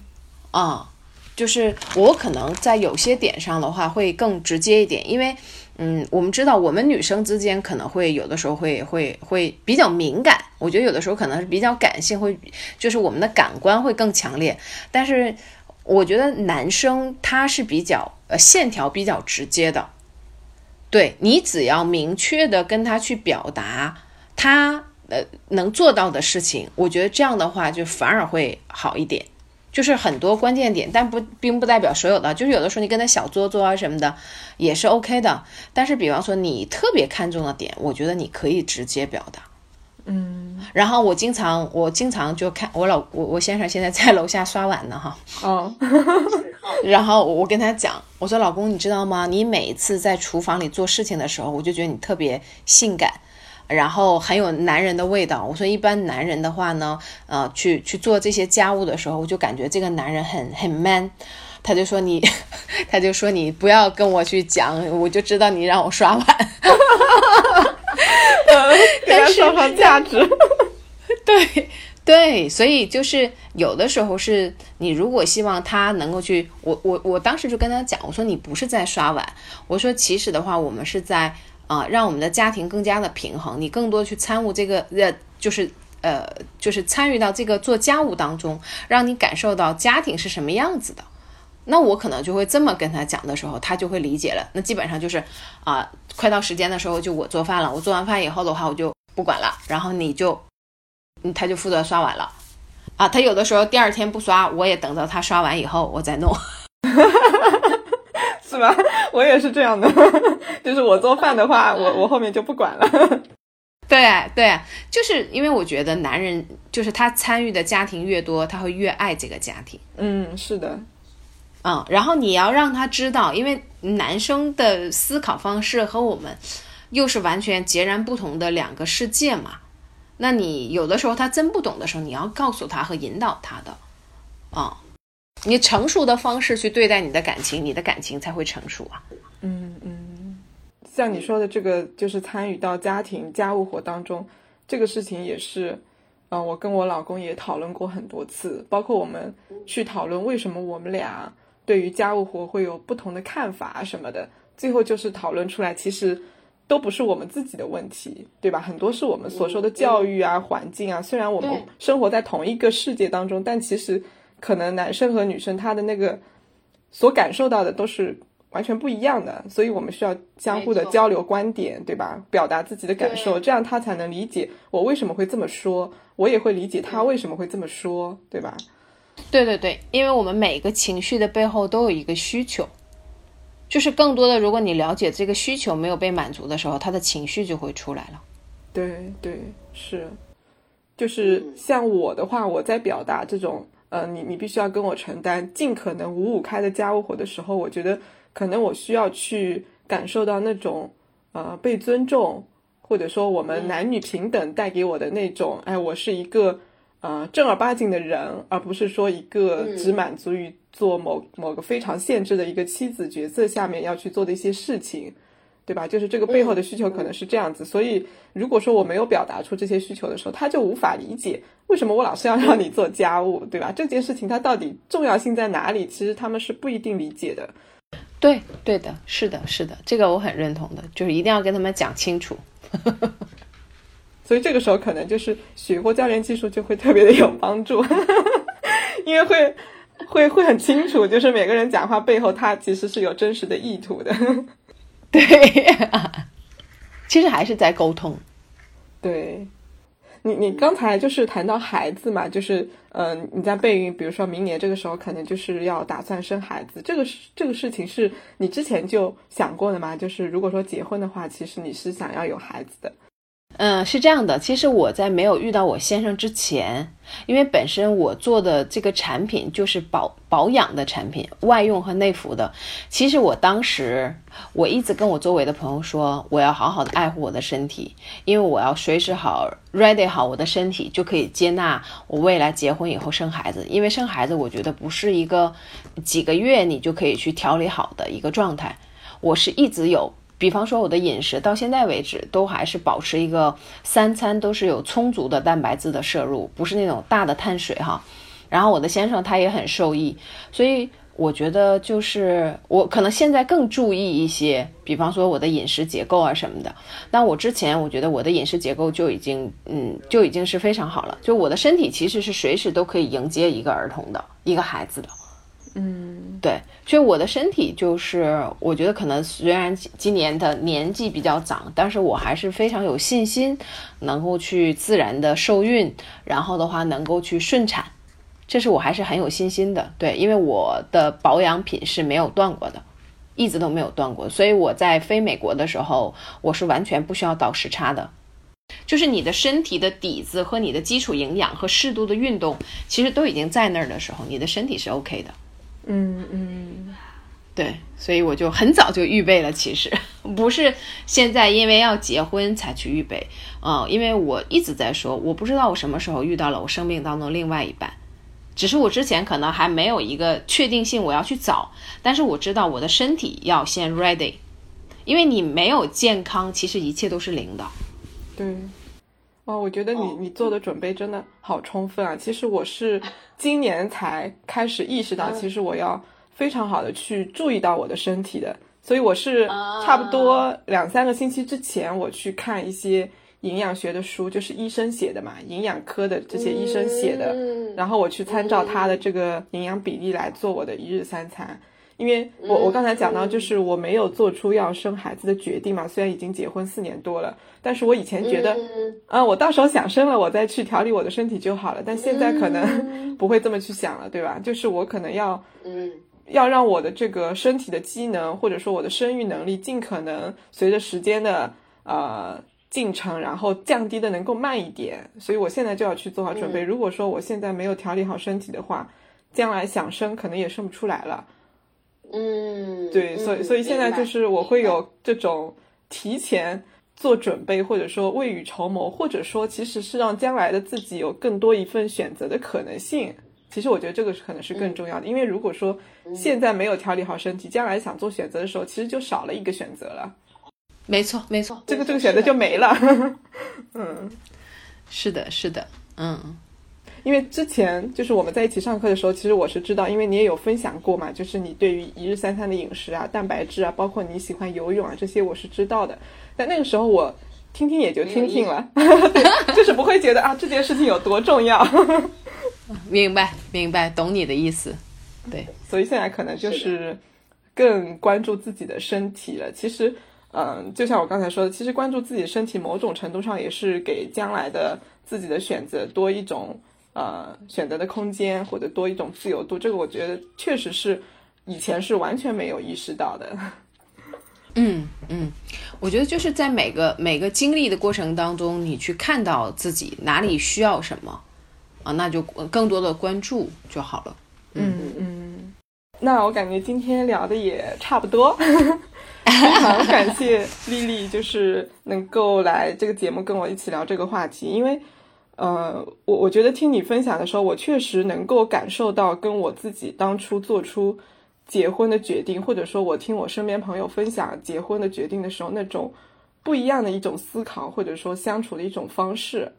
啊，就是我可能在有些点上的话会更直接一点，因为。嗯，我们知道，我们女生之间可能会有的时候会会会比较敏感。我觉得有的时候可能是比较感性，会就是我们的感官会更强烈。但是我觉得男生他是比较呃线条比较直接的。对你只要明确的跟他去表达他呃能做到的事情，我觉得这样的话就反而会好一点。就是很多关键点，但不并不代表所有的。就是有的时候你跟他小作作啊什么的也是 OK 的。但是比方说你特别看重的点，我觉得你可以直接表达。
嗯。
然后我经常我经常就看我老我我先生现在在楼下刷碗呢哈。
哦。*laughs*
然后我跟他讲，我说老公你知道吗？你每一次在厨房里做事情的时候，我就觉得你特别性感。然后很有男人的味道。我说一般男人的话呢，呃，去去做这些家务的时候，我就感觉这个男人很很 man。他就说你，*laughs* 他就说你不要跟我去讲，我就知道你让我刷碗。*laughs*
给他上上价值。*laughs*
对对，所以就是有的时候是你如果希望他能够去，我我我当时就跟他讲，我说你不是在刷碗，我说其实的话，我们是在。啊，让我们的家庭更加的平衡，你更多去参悟这个，呃，就是呃，就是参与到这个做家务当中，让你感受到家庭是什么样子的。那我可能就会这么跟他讲的时候，他就会理解了。那基本上就是啊，快到时间的时候就我做饭了，我做完饭以后的话我就不管了，然后你就，嗯，他就负责刷碗了。啊，他有的时候第二天不刷，我也等到他刷完以后我再弄，*laughs*
吧？*laughs* 我也是这样的，*laughs* 就是我做饭的话，我我后面就不管了。*laughs*
对对，就是因为我觉得男人就是他参与的家庭越多，他会越爱这个家庭。
嗯，是的。
嗯，然后你要让他知道，因为男生的思考方式和我们又是完全截然不同的两个世界嘛。那你有的时候他真不懂的时候，你要告诉他和引导他的。啊，你成熟的方式去对待你的感情，你的感情才会成熟啊。
嗯嗯，像你说的这个，就是参与到家庭家务活当中，这个事情也是，嗯，我跟我老公也讨论过很多次，包括我们去讨论为什么我们俩。对于家务活会有不同的看法什么的，最后就是讨论出来，其实都不是我们自己的问题，对吧？很多是我们所说的教育啊、环境啊。虽然我们生活在同一个世界当中，但其实可能男生和女生他的那个所感受到的都是完全不一样的，所以我们需要相互的交流观点，对吧？表达自己的感受，这样他才能理解我为什么会这么说，我也会理解他为什么会这么说，对吧？
对对对，因为我们每个情绪的背后都有一个需求，就是更多的，如果你了解这个需求没有被满足的时候，他的情绪就会出来了。
对对是，就是像我的话，我在表达这种呃，你你必须要跟我承担尽可能五五开的家务活的时候，我觉得可能我需要去感受到那种呃被尊重，或者说我们男女平等带给我的那种，哎，我是一个。呃，正儿八经的人，而不是说一个只满足于做某某个非常限制的一个妻子角色下面要去做的一些事情，对吧？就是这个背后的需求可能是这样子。所以，如果说我没有表达出这些需求的时候，他就无法理解为什么我老是要让你做家务，对吧？这件事情它到底重要性在哪里？其实他们是不一定理解的。
对，对的，是的，是的，这个我很认同的，就是一定要跟他们讲清楚。*laughs*
所以这个时候可能就是学过教练技术就会特别的有帮助，*laughs* 因为会会会很清楚，就是每个人讲话背后他其实是有真实的意图的。
对，*laughs* 其实还是在沟通。
对，你你刚才就是谈到孩子嘛，就是嗯，你在备孕，比如说明年这个时候可能就是要打算生孩子，这个是这个事情是你之前就想过的吗？就是如果说结婚的话，其实你是想要有孩子的。
嗯，是这样的。其实我在没有遇到我先生之前，因为本身我做的这个产品就是保保养的产品，外用和内服的。其实我当时我一直跟我周围的朋友说，我要好好的爱护我的身体，因为我要随时好 ready 好我的身体，就可以接纳我未来结婚以后生孩子。因为生孩子，我觉得不是一个几个月你就可以去调理好的一个状态。我是一直有。比方说，我的饮食到现在为止都还是保持一个三餐都是有充足的蛋白质的摄入，不是那种大的碳水哈。然后我的先生他也很受益，所以我觉得就是我可能现在更注意一些，比方说我的饮食结构啊什么的。但我之前我觉得我的饮食结构就已经嗯就已经是非常好了，就我的身体其实是随时都可以迎接一个儿童的一个孩子的。
嗯，
对，所以我的身体就是，我觉得可能虽然今年的年纪比较长，但是我还是非常有信心，能够去自然的受孕，然后的话能够去顺产，这是我还是很有信心的。对，因为我的保养品是没有断过的，一直都没有断过，所以我在飞美国的时候，我是完全不需要倒时差的。就是你的身体的底子和你的基础营养和适度的运动，其实都已经在那儿的时候，你的身体是 OK 的。
嗯嗯，
对，所以我就很早就预备了。其实 *laughs* 不是现在因为要结婚才去预备，嗯，因为我一直在说，我不知道我什么时候遇到了我生命当中另外一半，只是我之前可能还没有一个确定性，我要去找。但是我知道我的身体要先 ready，因为你没有健康，其实一切都是零的。
对。哦，我觉得你你做的准备真的好充分啊！其实我是 *laughs* 今年才开始意识到，其实我要非常好的去注意到我的身体的，所以我是差不多两三个星期之前，我去看一些营养学的书，就是医生写的嘛，营养科的这些医生写的，
嗯。
然后我去参照他的这个营养比例来做我的一日三餐。因为我我刚才讲到，就是我没有做出要生孩子的决定嘛，虽然已经结婚四年多了，但是我以前觉得，
嗯
啊，我到时候想生了，我再去调理我的身体就好了。但现在可能 *laughs* 不会这么去想了，对吧？就是我可能要
嗯
要让我的这个身体的机能，或者说我的生育能力，尽可能随着时间的呃进程，然后降低的能够慢一点。所以我现在就要去做好准备。如果说我现在没有调理好身体的话，将来想生可能也生不出来了。
嗯，
对，所以
嗯
所以现在就是我会有这种提前做准备，或者说未雨绸缪，或者说其实是让将来的自己有更多一份选择的可能性。其实我觉得这个是可能是更重要的，因为如果说现在没有调理好身体，将来想做选择的时候，其实就少了一个选择了，
没错，没错，
这个这个选择就没了。*laughs* 嗯。
是的，是的，嗯
因为之前就是我们在一起上课的时候，其实我是知道，因为你也有分享过嘛，就是你对于一日三餐的饮食啊、蛋白质啊，包括你喜欢游泳啊这些，我是知道的。但那个时候我听听也就听听了，对，*laughs* 就是不会觉得啊这件事情有多重要。
明白，明白，懂你的意思。对，
所以现在可能就是更关注自己的身体了。其实，嗯，就像我刚才说的，其实关注自己的身体，某种程度上也是给将来的自己的选择多一种呃选择的空间，或者多一种自由度。这个我觉得确实是以前是完全没有意识到的。
嗯嗯，我觉得就是在每个每个经历的过程当中，你去看到自己哪里需要什么啊，那就更多的关注就好了。
嗯嗯，那我感觉今天聊的也差不多，*laughs* 非常感谢丽丽，就是能够来这个节目跟我一起聊这个话题，因为呃，我我觉得听你分享的时候，我确实能够感受到跟我自己当初做出结婚的决定，或者说我听我身边朋友分享结婚的决定的时候，那种不一样的一种思考，或者说相处的一种方式。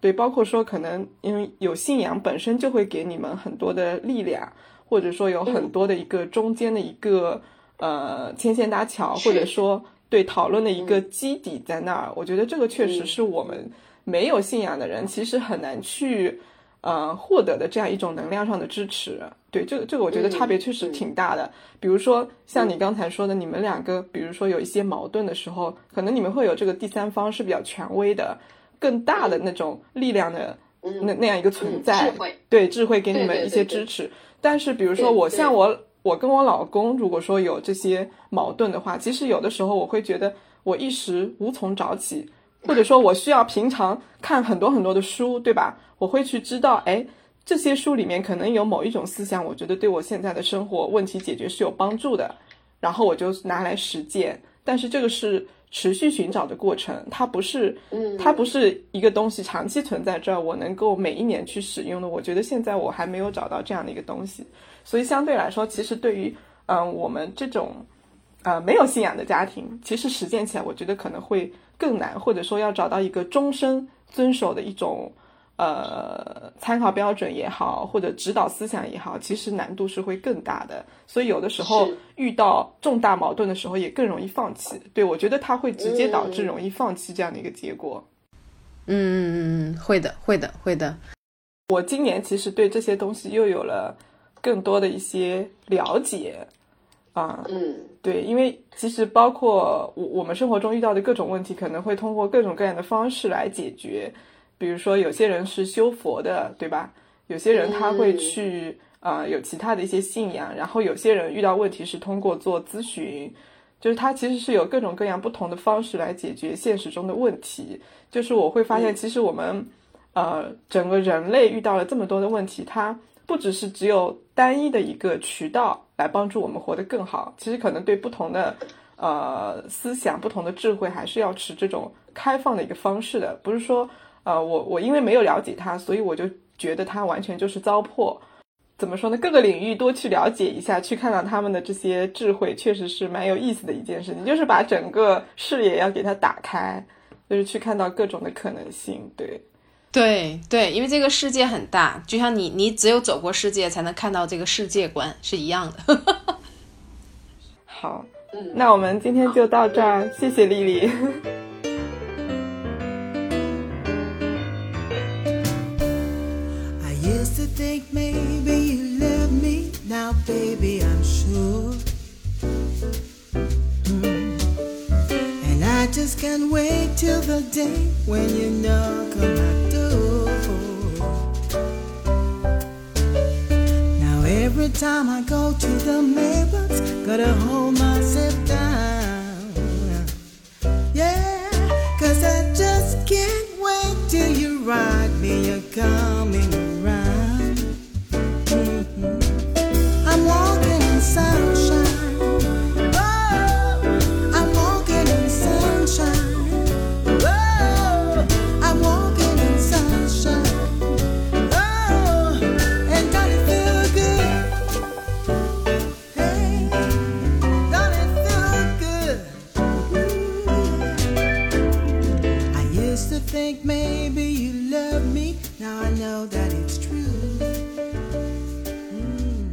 对，包括说可能因为有信仰本身就会给你们很多的力量，或者说有很多的一个中间的一个呃牵线搭桥，或者说对讨论的一个基底在那儿。我觉得这个确实是我们没有信仰的人其实很难去呃获得的这样一种能量上的支持。对，这个这个我觉得差别确实挺大的。比如说像你刚才说的，你们两个比如说有一些矛盾的时候，可能你们会有这个第三方是比较权威的。更大的那种力量的那那样一个存在，
智慧
对智慧给你们一些
对对对
支持。但是比如说我像我我跟我老公，如果说有这些矛盾的话，其实有的时候我会觉得我一时无从找起，或者说我需要平常看很多很多的书，对吧？我会去知道，哎，这些书里面可能有某一种思想，我觉得对我现在的生活问题解决是有帮助的，然后我就拿来实践。但是这个是持续寻找的过程，它不是，
嗯
它不是一个东西长期存在这儿，我能够每一年去使用的。我觉得现在我还没有找到这样的一个东西，所以相对来说，其实对于嗯、我们这种呃没有信仰的家庭，其实实践起来，我觉得可能会更难，或者说要找到一个终身遵守的一种呃参考标准也好，或者指导思想也好，其实难度是会更大的。所以有的时候遇到重大矛盾的时候，也更容易放弃。对我觉得它会直接导致容易放弃这样的一个结果。
嗯嗯嗯嗯，会的，会的，会的。
我今年其实对这些东西又有了更多的一些了解啊，
嗯
对，因为其实包括我我们生活中遇到的各种问题，可能会通过各种各样的方式来解决。比如说，有些人是修佛的，对吧？有些人他会去啊、呃有其他的一些信仰，然后有些人遇到问题是通过做咨询，就是他其实是有各种各样不同的方式来解决现实中的问题。就是我会发现，其实我们呃整个人类遇到了这么多的问题，它不只是只有单一的一个渠道来帮助我们活得更好，其实可能对不同的呃思想、不同的智慧，还是要持这种开放的一个方式的。不是说呃我我因为没有了解它，所以我就觉得它完全就是糟粕。怎么说呢？各个领域多去了解一下，去看到他们的这些智慧，确实是蛮有意思的一件事情。就是把整个视野要给它打开，就是去看到各种的可能性。对，
对对因为这个世界很大就像你你只有走过世界才能看到这个世界观是一样的。
哈
哈哈好
那我们今天就到这儿谢谢丽丽。
I used to think maybe you left me. Now baby just can't wait till the day when you knock on my door. Now every time I go to the mailbox, gotta hold myself down. Yeah, cause I just can't wait till you write me you're coming know that it's true. Mm.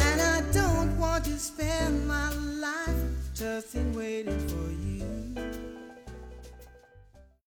And I don't want to spend my life just in waiting for.